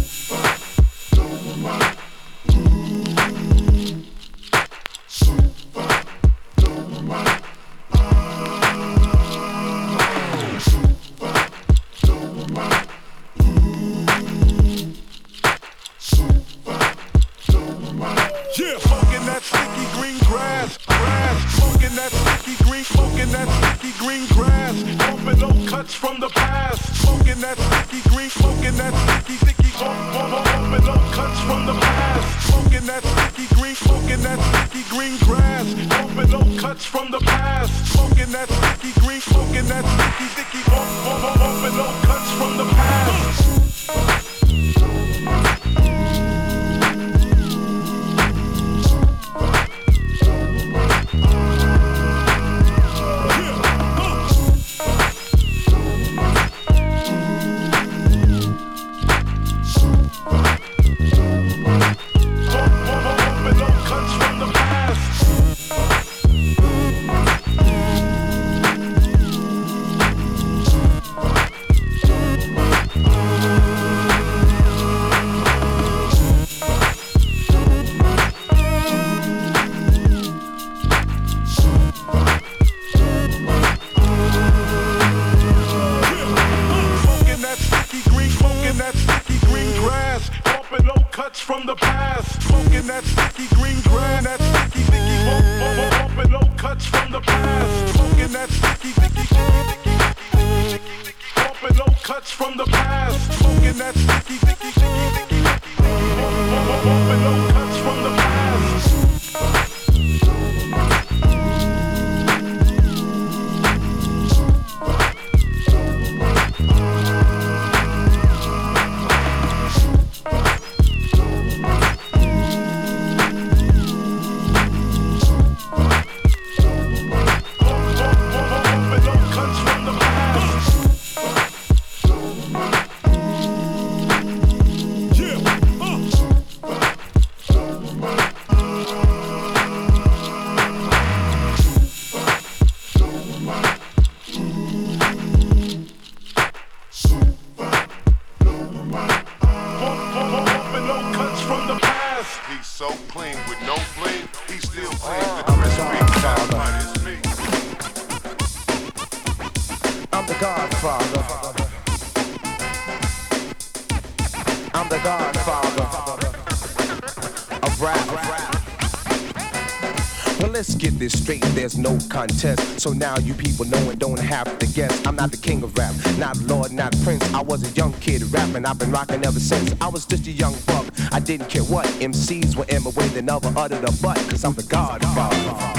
This straight, there's no contest. So now you people know and don't have to guess. I'm not the king of rap, not lord, not prince. I was a young kid rapping, I've been rocking ever since. I was just a young buck, I didn't care what. MCs were in my way, they never uttered a butt, cause I'm the godfather.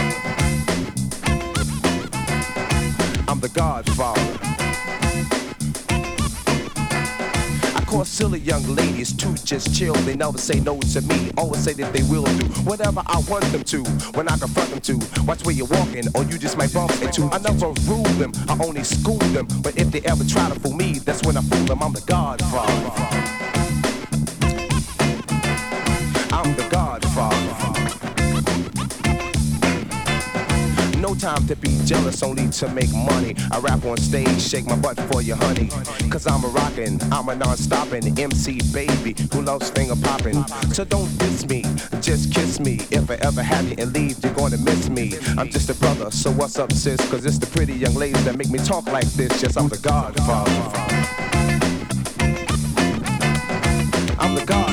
I'm the godfather. Silly young ladies to just chill. They never say no to me. Always say that they will do whatever I want them to. When I confront them to, watch where you're walking, or you just might bump into. I never rule them, I only school them. But if they ever try to fool me, that's when I fool them. I'm the godfather. No time to be jealous, only to make money. I rap on stage, shake my butt for you, honey. Cause I'm a rockin', I'm a non-stoppin' MC baby who loves finger popping. So don't diss me, just kiss me. If I ever have you and leave, you're gonna miss me. I'm just a brother, so what's up, sis? Cause it's the pretty young ladies that make me talk like this. Yes, I'm the godfather. I'm the godfather.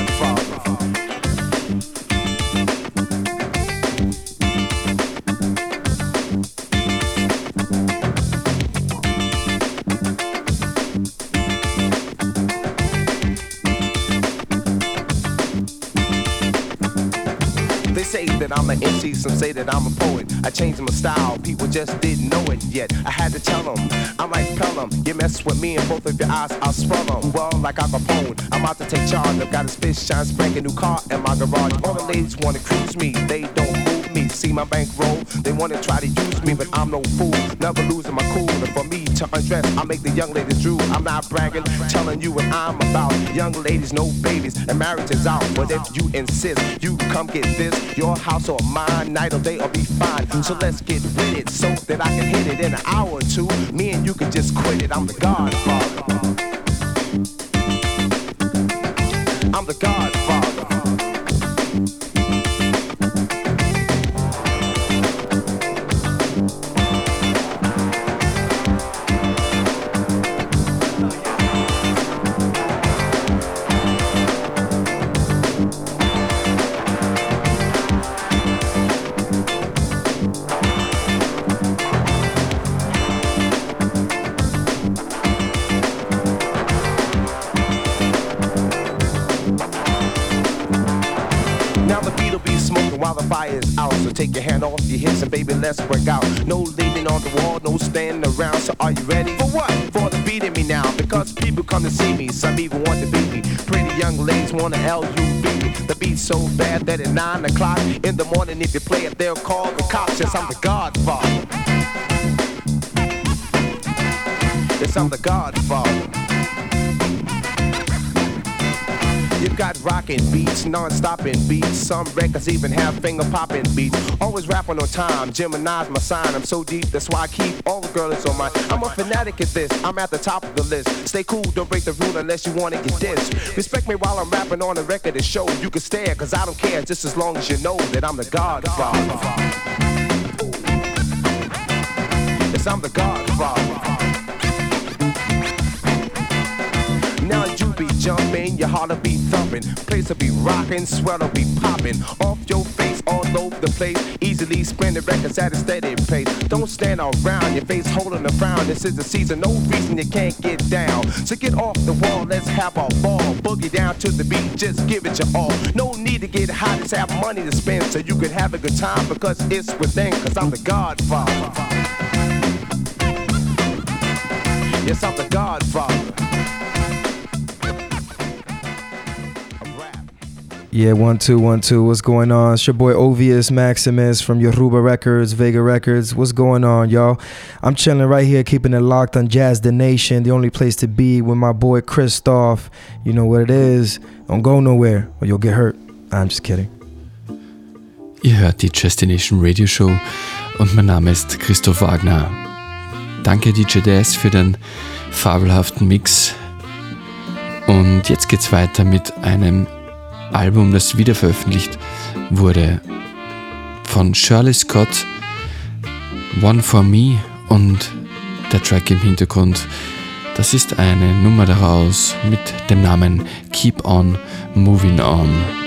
Some say that I'm a poet. I changed my style, people just didn't know it yet. I had to tell them, I'm like Pelham. You mess with me and both of your eyes, I'll swell them. Well, like Al Capone, I'm out to take charge. I've got a spit shine, spanking new car in my garage. All the ladies wanna cruise me, they don't move me. See my bankroll, they wanna try to use me, but I'm no fool. Never losing my cool. And for me to undress, I make the young ladies drool. I'm not bragging, telling you what I'm about. Young ladies, no babies, and marriage is out. But if you insist, you come get this. Your house or mine, night or day, or be fine. So let's get with it, so that I can hit it in an hour or two. Me and you can just quit it. I'm the Godfather. I'm the Godfather. And baby, let's work out. No leaning on the wall, no standing around. So are you ready? For what? For the beating me now. Because people come to see me, some even want to beat me. Pretty young ladies want to LUV. The beat's so bad that at 9 o'clock in the morning, if you play it, they'll call the cops. Yes, I'm the Godfather. Yes, I'm the Godfather. Got rockin' beats, non-stopping beats. Some records even have finger popping beats. Always rapping on time. Gemini's my sign. I'm so deep, that's why I keep all the girls on my. I'm a fanatic at this. I'm at the top of the list. Stay cool, don't break the rule unless you wanna get dissed. Respect me while I'm rapping on the record and show. You can stare, cause I don't care, just as long as you know that I'm the Godfather. Yes, I'm the Godfather. Jumping, your heart'll be thumping, place'll be rocking, sweat'll be popping off your face all over the place. Easily spin the records at a steady pace. Don't stand around your face holding a frown. This is the season, no reason you can't get down. So get off the wall, let's have a ball. Boogie down to the beat, just give it your all. No need to get hot, just have money to spend so you can have a good time because it's within. Cause I'm the Godfather. Yes, I'm the Godfather. Yeah, one, two, one, two. What's going on? It's your boy Ovius Maximus from Yoruba Records, Vega Records. What's going on, y'all? I'm chilling right here, keeping it locked on Jazz the Nation, the only place to be with my boy Christoph. You know what it is. Don't go nowhere or you'll get hurt. I'm just kidding. Ihr hört die Destination Radio Show und mein Name ist Christoph Wagner. Danke DJ DS für den fabelhaften Mix. Und jetzt geht's weiter mit einem Album, das wiederveröffentlicht wurde von Shirley Scott, One for Me und der Track im Hintergrund. Das ist eine Nummer daraus mit dem Namen Keep On Moving On.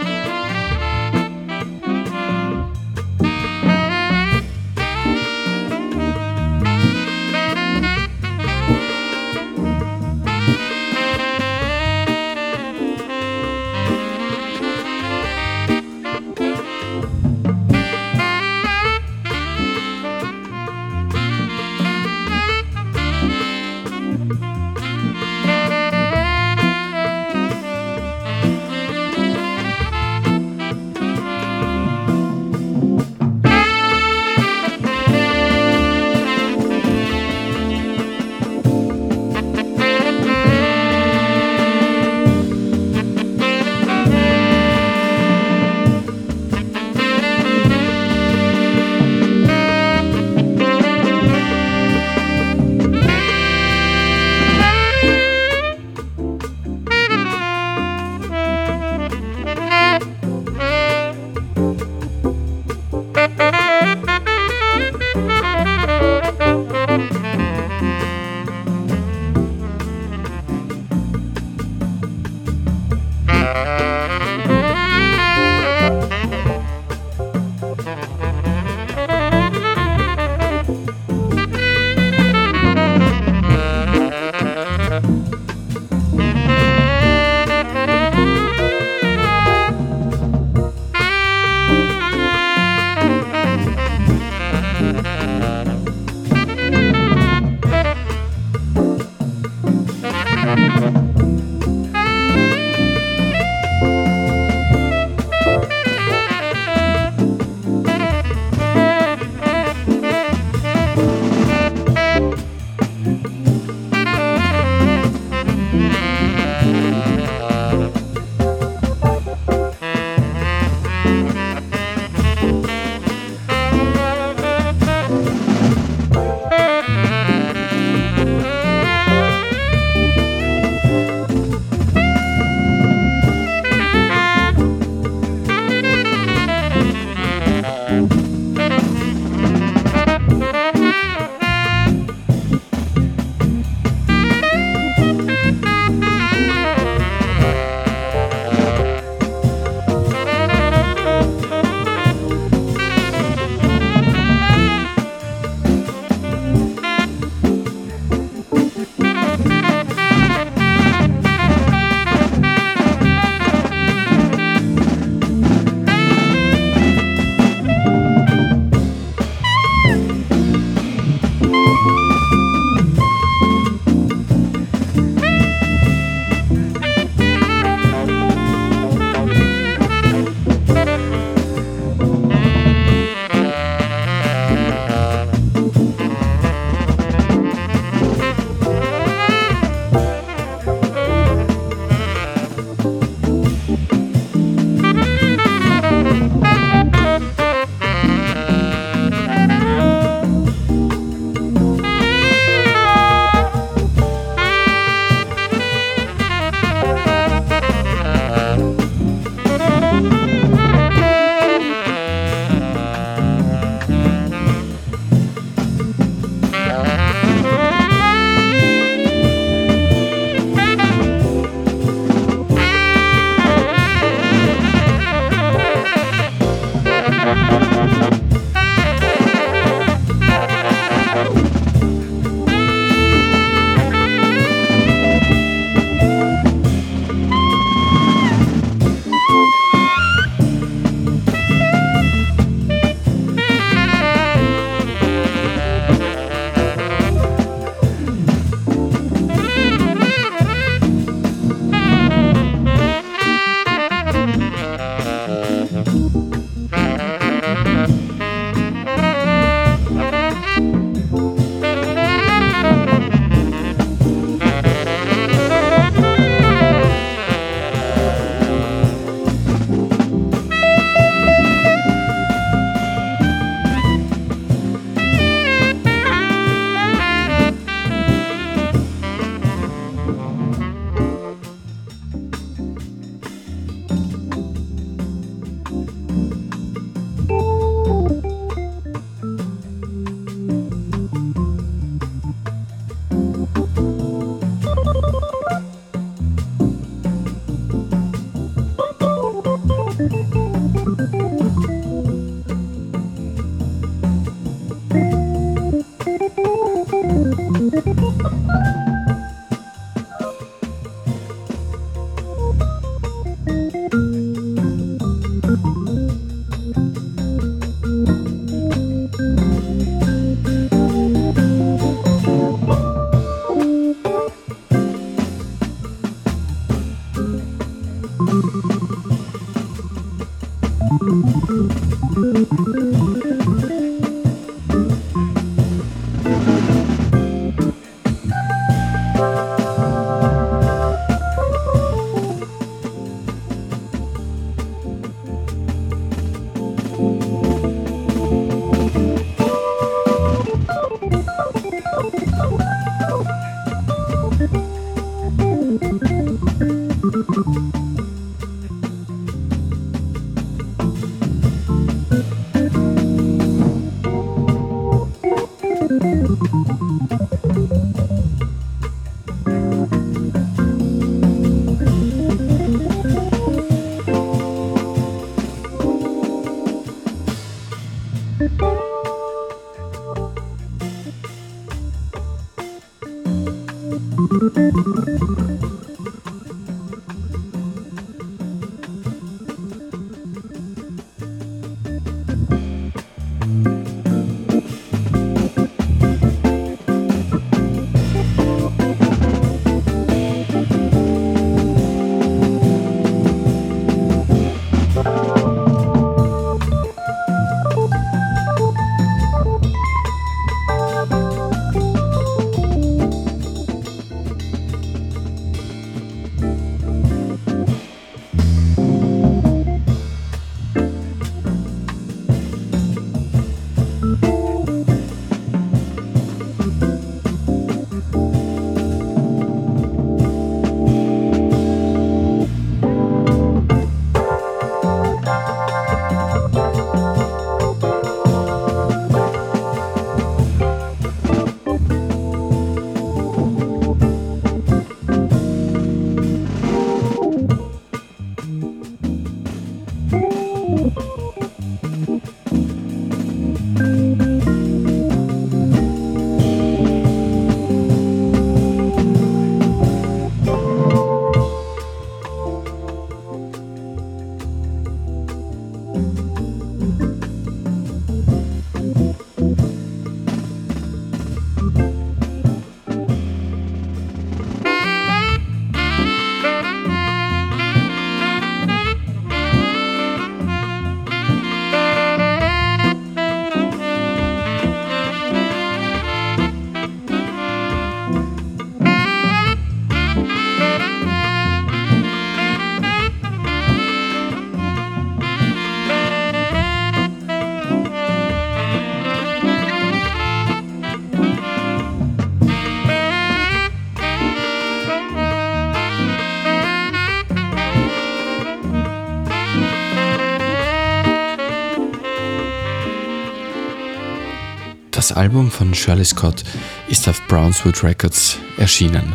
Das Album von Shirley Scott ist auf Brownswood Records erschienen.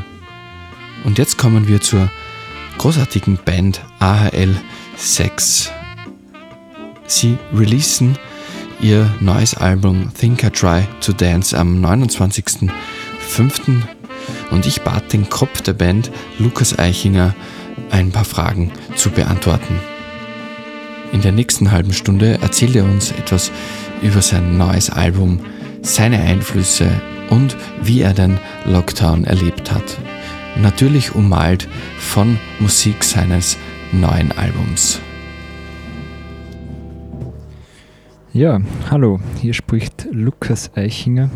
Und jetzt kommen wir zur großartigen Band AHL 6. Sie releasen ihr neues Album Think I Try to Dance am 29.05. und ich bat den Kopf der Band, Lukas Eichinger, ein paar Fragen zu beantworten. In der nächsten halben Stunde erzählt er uns etwas über sein neues Album, seine Einflüsse und wie er den Lockdown erlebt hat. Natürlich ummalt von Musik seines neuen Albums. Ja, hallo, hier spricht Lukas Eichinger.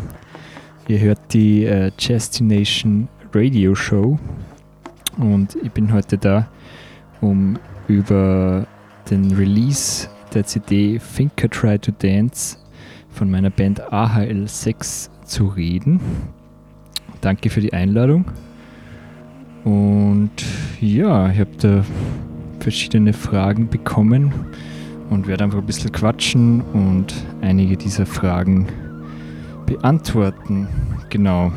Ihr hört die äh, Radio Show und ich bin heute da, um über den Release der CD Think I Try to Dance von meiner Band AHL6 zu reden. Danke für die Einladung. Und ja, ich habe da verschiedene Fragen bekommen und werde einfach ein bisschen quatschen und einige dieser Fragen beantworten. Genau.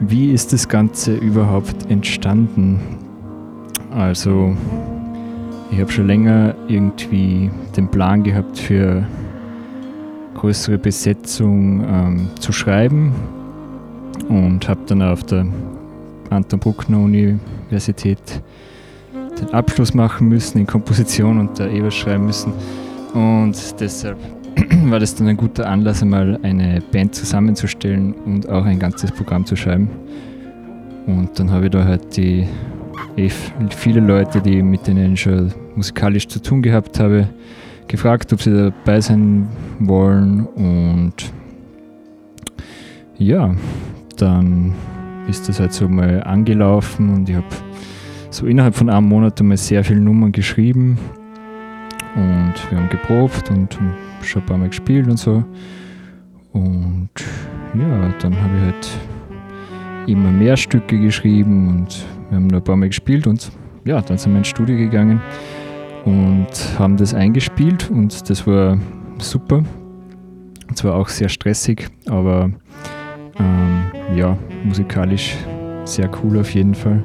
Wie ist das Ganze überhaupt entstanden? Also, ich habe schon länger irgendwie den Plan gehabt für größere Besetzung ähm, zu schreiben und habe dann auf der Anton Bruckner Universität den Abschluss machen müssen in Komposition und da was schreiben müssen. Und deshalb war das dann ein guter Anlass, einmal eine Band zusammenzustellen und auch ein ganzes Programm zu schreiben. Und dann habe ich da halt die eh viele Leute, die mit denen ich schon musikalisch zu tun gehabt habe, gefragt, ob sie dabei sein wollen. Und ja, dann ist das halt so mal angelaufen und ich habe so innerhalb von einem Monat einmal sehr viele Nummern geschrieben und wir haben geprobt und schon ein paar Mal gespielt und so. Und ja, dann habe ich halt immer mehr Stücke geschrieben und wir haben noch ein paar Mal gespielt und ja, dann sind wir ins Studio gegangen und haben das eingespielt und das war super. Zwar auch sehr stressig, aber ähm, ja, musikalisch sehr cool auf jeden Fall.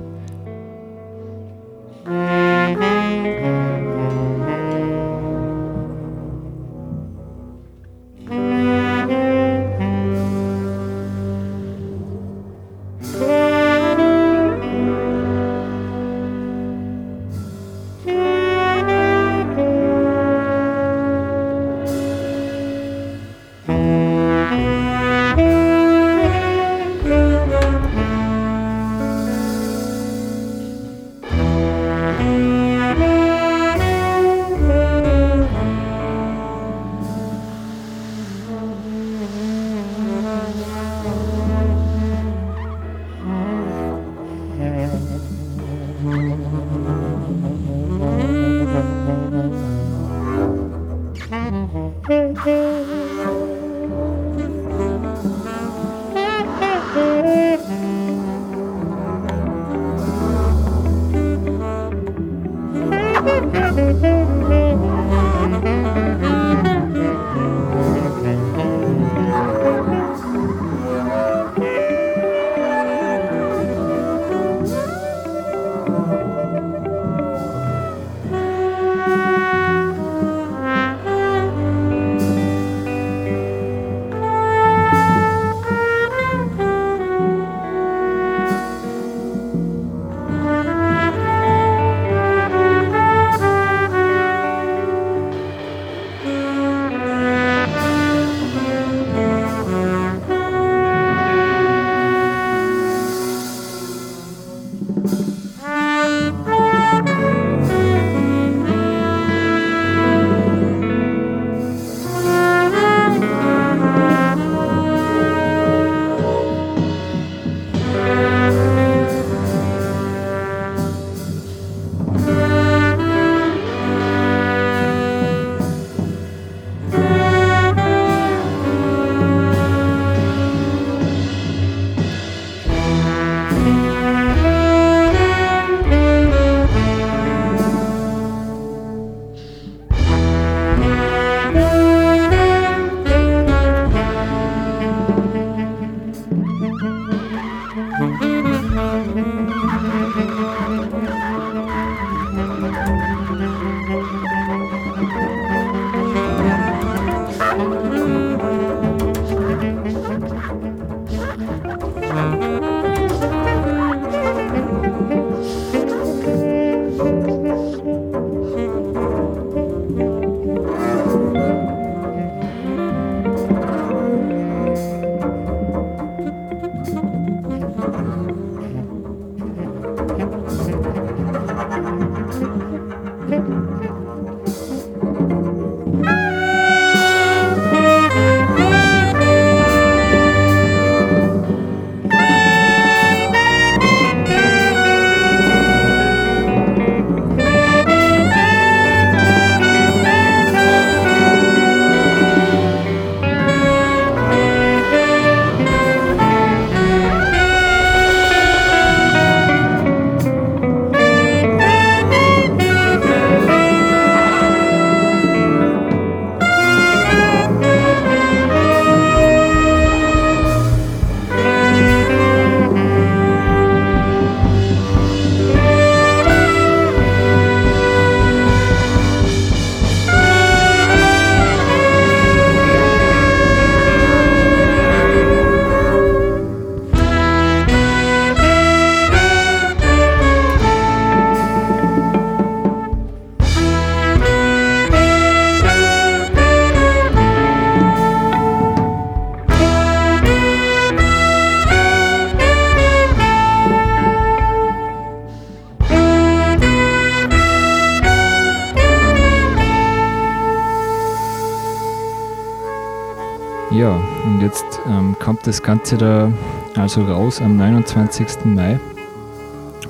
Und jetzt ähm, kommt das Ganze da also raus am 29. Mai.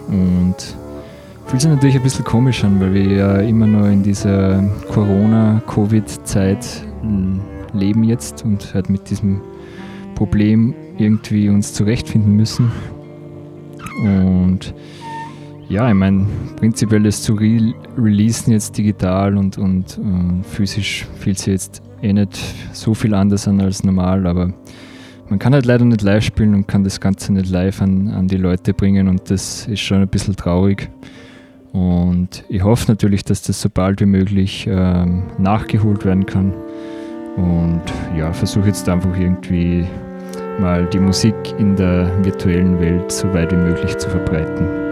Und fühlt sich natürlich ein bisschen komisch an, weil wir ja immer noch in dieser Corona-Covid-Zeit mm, leben jetzt und halt mit diesem Problem irgendwie uns zurechtfinden müssen. Und ja, ich meine, prinzipiell das zu re releasen jetzt digital und, und äh, physisch fühlt sich jetzt eh nicht so viel anders an als normal, aber man kann halt leider nicht live spielen und kann das Ganze nicht live an, an die Leute bringen und das ist schon ein bisschen traurig. Und ich hoffe natürlich, dass das so bald wie möglich ähm, nachgeholt werden kann. Und ja, versuche jetzt einfach irgendwie mal die Musik in der virtuellen Welt so weit wie möglich zu verbreiten.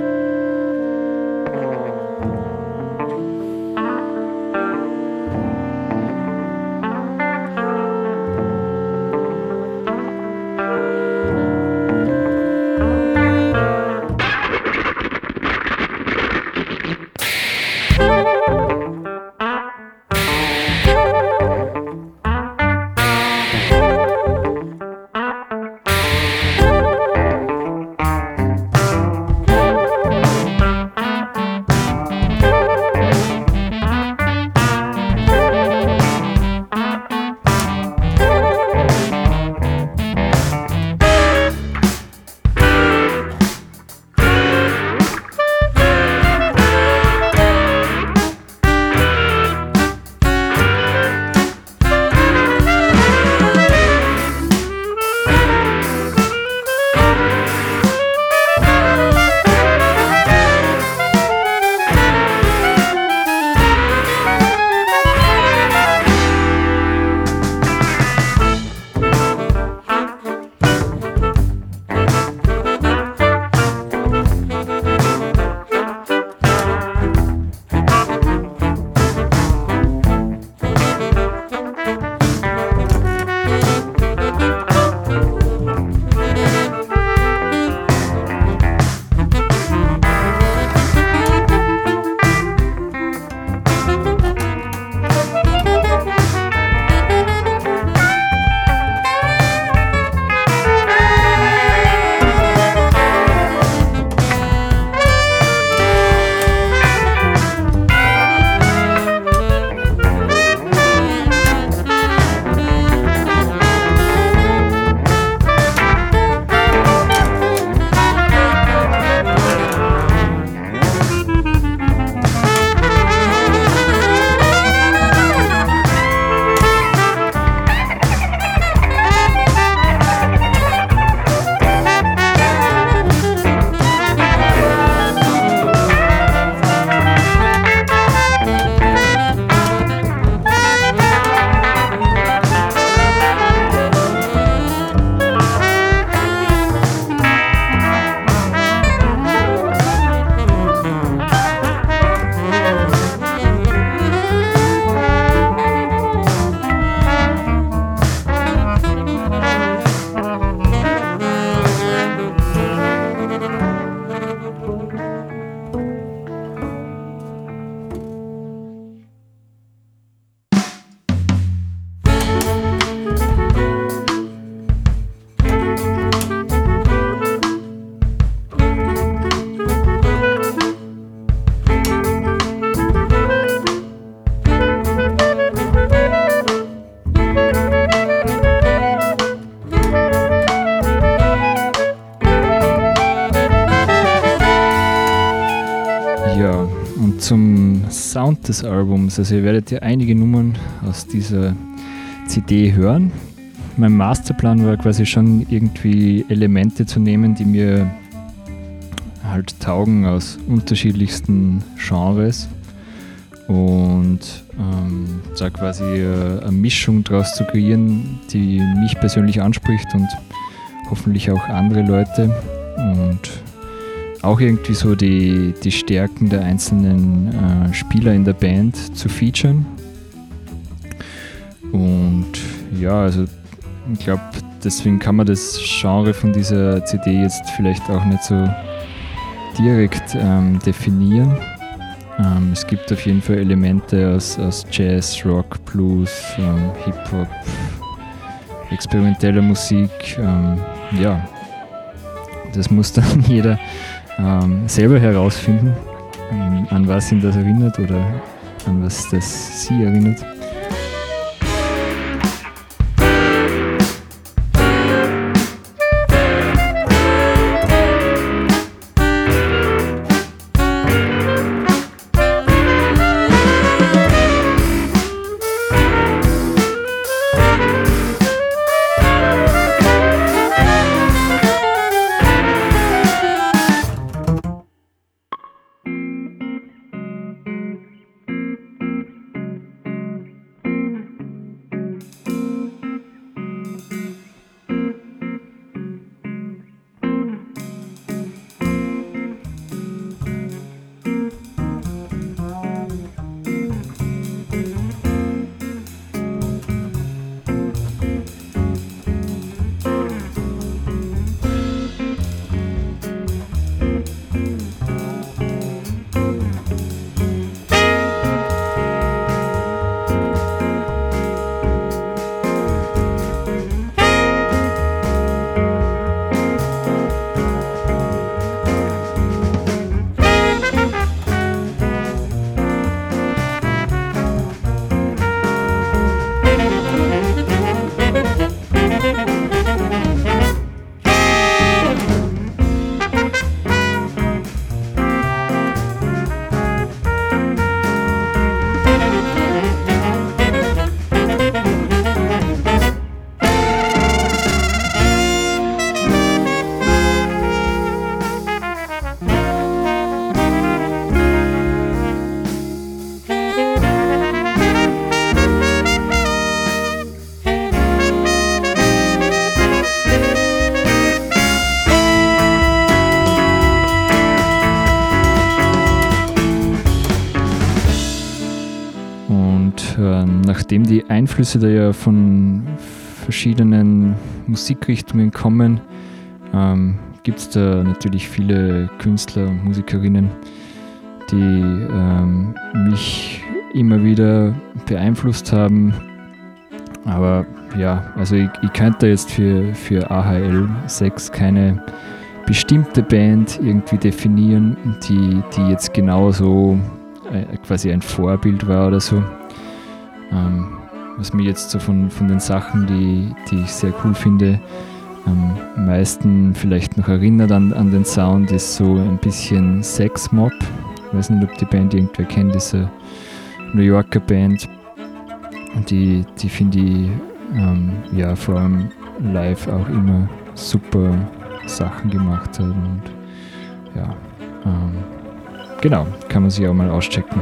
Des Albums, also ihr werdet ja einige Nummern aus dieser CD hören. Mein Masterplan war quasi schon irgendwie Elemente zu nehmen, die mir halt taugen aus unterschiedlichsten Genres. Und ähm, da quasi äh, eine Mischung daraus zu kreieren, die mich persönlich anspricht und hoffentlich auch andere Leute. Und auch irgendwie so die, die Stärken der einzelnen äh, Spieler in der Band zu featuren. Und ja, also ich glaube, deswegen kann man das Genre von dieser CD jetzt vielleicht auch nicht so direkt ähm, definieren. Ähm, es gibt auf jeden Fall Elemente aus, aus Jazz, Rock, Blues, ähm, Hip-Hop, experimenteller Musik. Ähm, ja, das muss dann jeder ähm, selber herausfinden, ähm, an was ihn das erinnert oder an was das sie erinnert. Einflüsse da ja von verschiedenen Musikrichtungen kommen, ähm, gibt es da natürlich viele Künstler und Musikerinnen, die ähm, mich immer wieder beeinflusst haben. Aber ja, also ich, ich könnte jetzt für, für AHL 6 keine bestimmte Band irgendwie definieren, die, die jetzt genauso äh, quasi ein Vorbild war oder so. Ähm, was mir jetzt so von, von den Sachen, die, die ich sehr cool finde, am meisten vielleicht noch erinnert an, an den Sound, ist so ein bisschen Sex Mob. Ich weiß nicht, ob die Band irgendwer kennt, diese New Yorker Band. Die, die finde ich ähm, ja vor allem live auch immer super Sachen gemacht hat. Und ja, ähm, genau, kann man sich auch mal auschecken.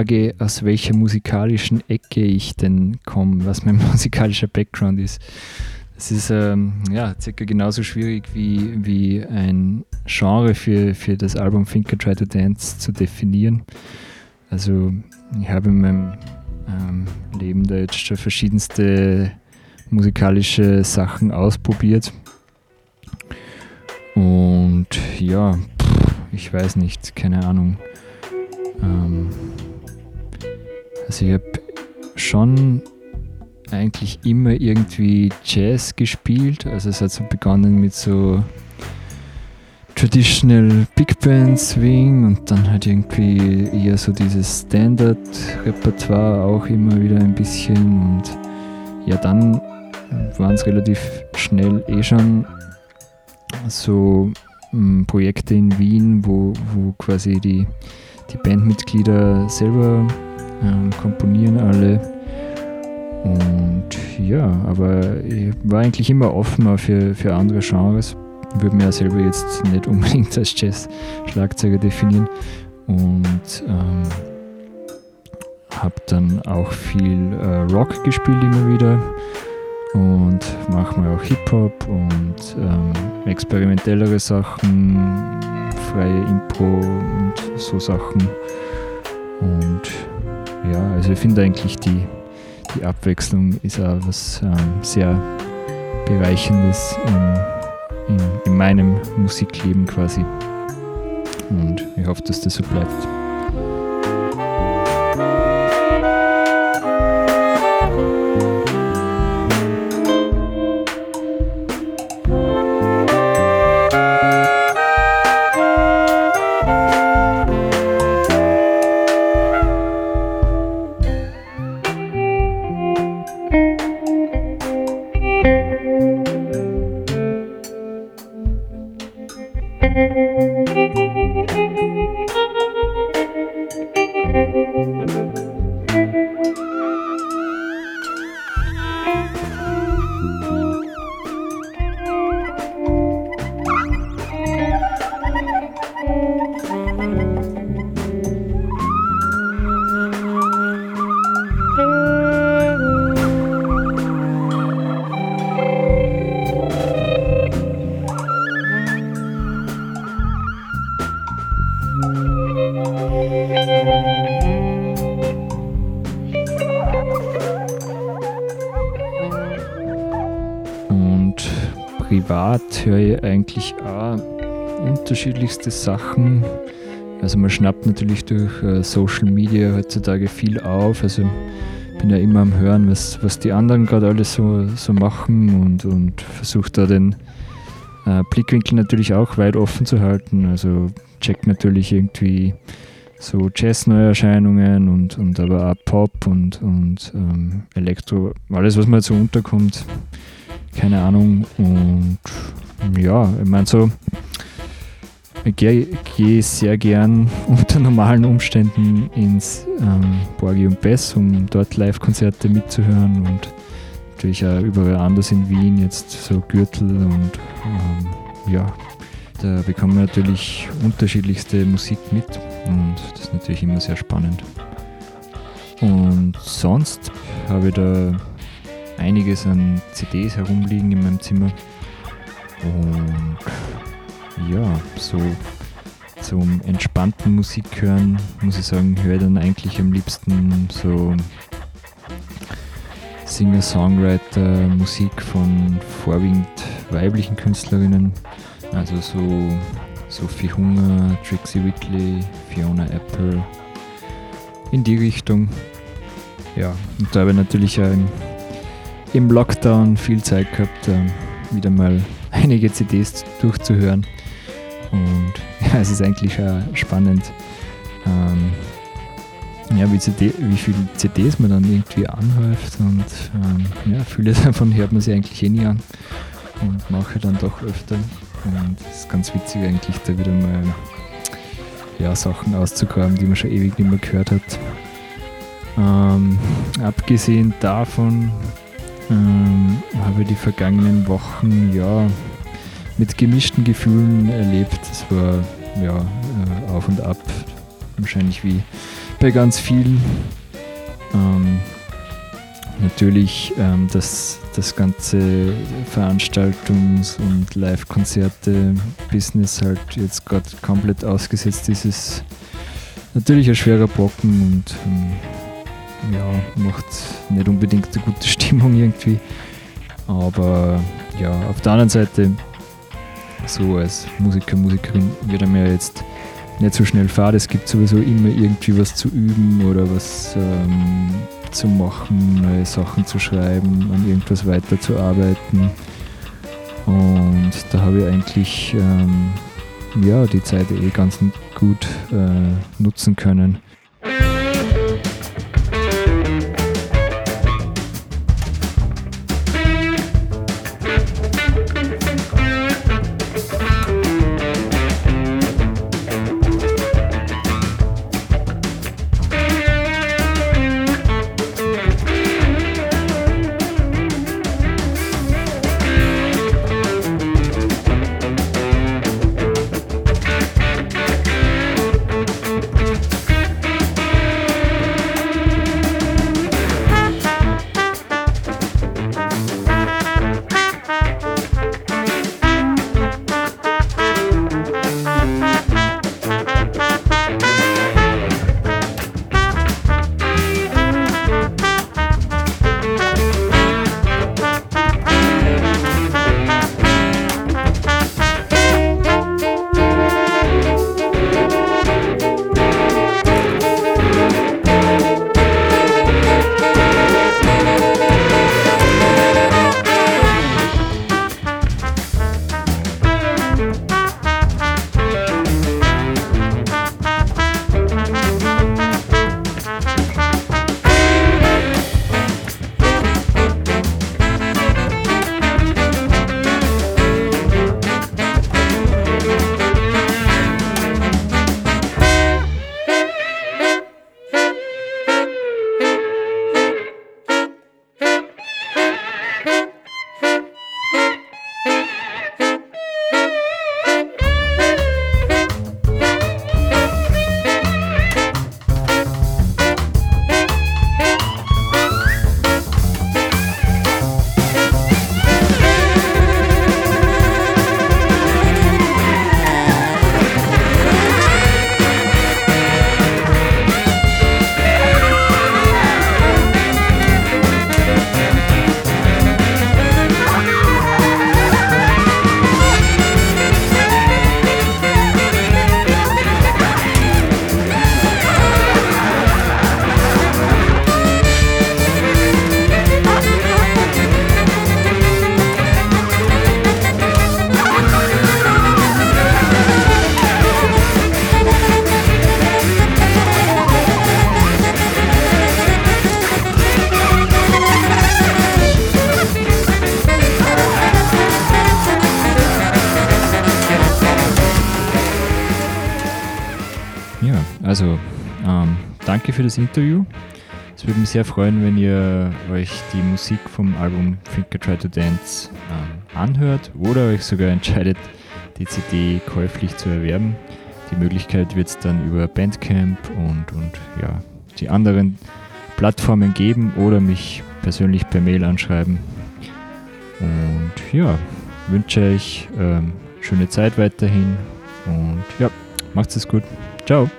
Frage, aus welcher musikalischen Ecke ich denn komme, was mein musikalischer Background ist. Es ist ähm, ja, circa genauso schwierig wie, wie ein Genre für, für das Album I Try to Dance zu definieren. Also ich habe in meinem ähm, Leben da jetzt schon verschiedenste musikalische Sachen ausprobiert. Und ja, pff, ich weiß nicht, keine Ahnung. Ähm, also ich habe schon eigentlich immer irgendwie Jazz gespielt. Also es hat so begonnen mit so Traditional Big Band Swing und dann halt irgendwie eher so dieses Standard-Repertoire auch immer wieder ein bisschen und ja, dann waren es relativ schnell eh schon so m, Projekte in Wien, wo, wo quasi die, die Bandmitglieder selber ähm, komponieren alle. Und ja, aber ich war eigentlich immer offen auch für, für andere Genres. Würde mir ja selber jetzt nicht unbedingt als Jazz-Schlagzeuger definieren. Und ähm, habe dann auch viel äh, Rock gespielt immer wieder und mache mal auch Hip-Hop und ähm, experimentellere Sachen, freie Impro und so Sachen. Und ja, also ich finde eigentlich die, die Abwechslung ist auch was ähm, sehr Bereichendes in, in, in meinem Musikleben quasi. Und ich hoffe, dass das so bleibt. Unterschiedlichste Sachen. Also man schnappt natürlich durch äh, Social Media heutzutage viel auf. Also bin ja immer am Hören, was, was die anderen gerade alles so, so machen und, und versuche da den äh, Blickwinkel natürlich auch weit offen zu halten. Also check natürlich irgendwie so Jazz-Neuerscheinungen und, und aber auch Pop und, und ähm, Elektro, alles was mal so unterkommt, keine Ahnung. Und ja, ich meine so, gehe geh sehr gern unter normalen Umständen ins ähm, Borgi und Bess, um dort Live-Konzerte mitzuhören und natürlich auch überall anders in Wien, jetzt so Gürtel und ähm, ja, da bekommen wir natürlich unterschiedlichste Musik mit und das ist natürlich immer sehr spannend. Und sonst habe ich da einiges an CDs herumliegen in meinem Zimmer und ja, so zum entspannten Musik hören, muss ich sagen, höre ich dann eigentlich am liebsten so Singer-Songwriter, Musik von vorwiegend weiblichen Künstlerinnen, also so Sophie Hunger, Trixie Whitley, Fiona Apple, in die Richtung. Ja, und da habe ich natürlich auch im, Lockdown viel Zeit gehabt, äh, wieder mal einige CDs durchzuhören. Und ja, es ist eigentlich auch spannend, ähm, ja, wie, CD, wie viele CDs man dann irgendwie anhäuft und ähm, ja, viele davon hört man sich eigentlich eh nie an und mache dann doch öfter. Und es ist ganz witzig eigentlich, da wieder mal ja, Sachen auszugraben, die man schon ewig nicht mehr gehört hat. Ähm, abgesehen davon ähm, habe ich die vergangenen Wochen ja mit gemischten Gefühlen erlebt. Es war ja äh, auf und ab, wahrscheinlich wie, bei ganz vielen. Ähm, natürlich ähm, das, das ganze Veranstaltungs- und Live-Konzerte-Business halt jetzt gerade komplett ausgesetzt ist, ist natürlich ein schwerer Brocken und ähm, ja, macht nicht unbedingt eine gute Stimmung irgendwie. Aber ja, auf der anderen Seite, so als Musiker, Musikerin wird einem ja jetzt nicht so schnell fad. Es gibt sowieso immer irgendwie was zu üben oder was ähm, zu machen, neue Sachen zu schreiben, an irgendwas weiterzuarbeiten. Und da habe ich eigentlich ähm, ja, die Zeit eh ganz gut äh, nutzen können. Das Interview. Es würde mich sehr freuen, wenn ihr euch die Musik vom Album Think Try to Dance ähm, anhört oder euch sogar entscheidet, die CD käuflich zu erwerben. Die Möglichkeit wird es dann über Bandcamp und, und ja, die anderen Plattformen geben oder mich persönlich per Mail anschreiben. Und ja, wünsche euch ähm, schöne Zeit weiterhin und ja, macht's es gut. Ciao.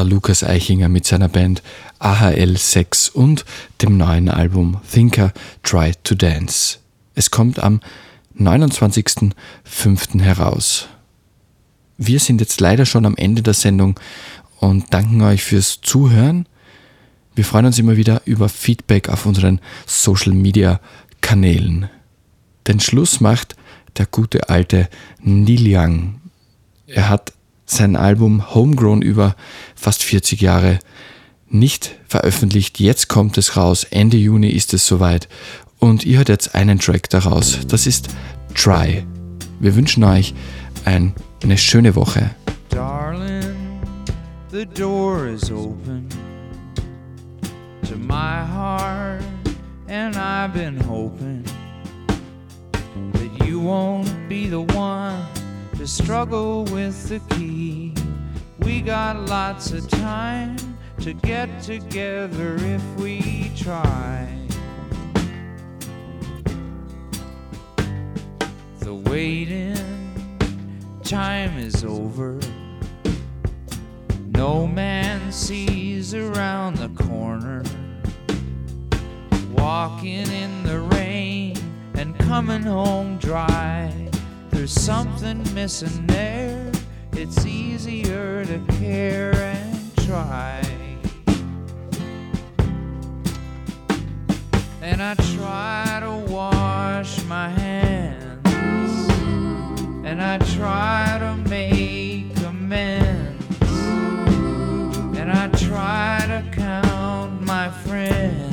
War Lukas Eichinger mit seiner Band AHL 6 und dem neuen Album Thinker Try to Dance. Es kommt am 29.05. heraus. Wir sind jetzt leider schon am Ende der Sendung und danken euch fürs Zuhören. Wir freuen uns immer wieder über Feedback auf unseren Social Media Kanälen. Den Schluss macht der gute alte Neil Young. Er hat sein Album Homegrown über fast 40 Jahre nicht veröffentlicht. Jetzt kommt es raus. Ende Juni ist es soweit. Und ihr hört jetzt einen Track daraus. Das ist Try. Wir wünschen euch ein, eine schöne Woche. Darling, the door is open to my heart, and I've been hoping that you won't be the one to struggle with the key. We got lots of time to get together if we try. The waiting time is over. No man sees around the corner. Walking in the rain and coming home dry. There's something missing there. It's easier to care and try. And I try to wash my hands. And I try to make amends. And I try to count my friends.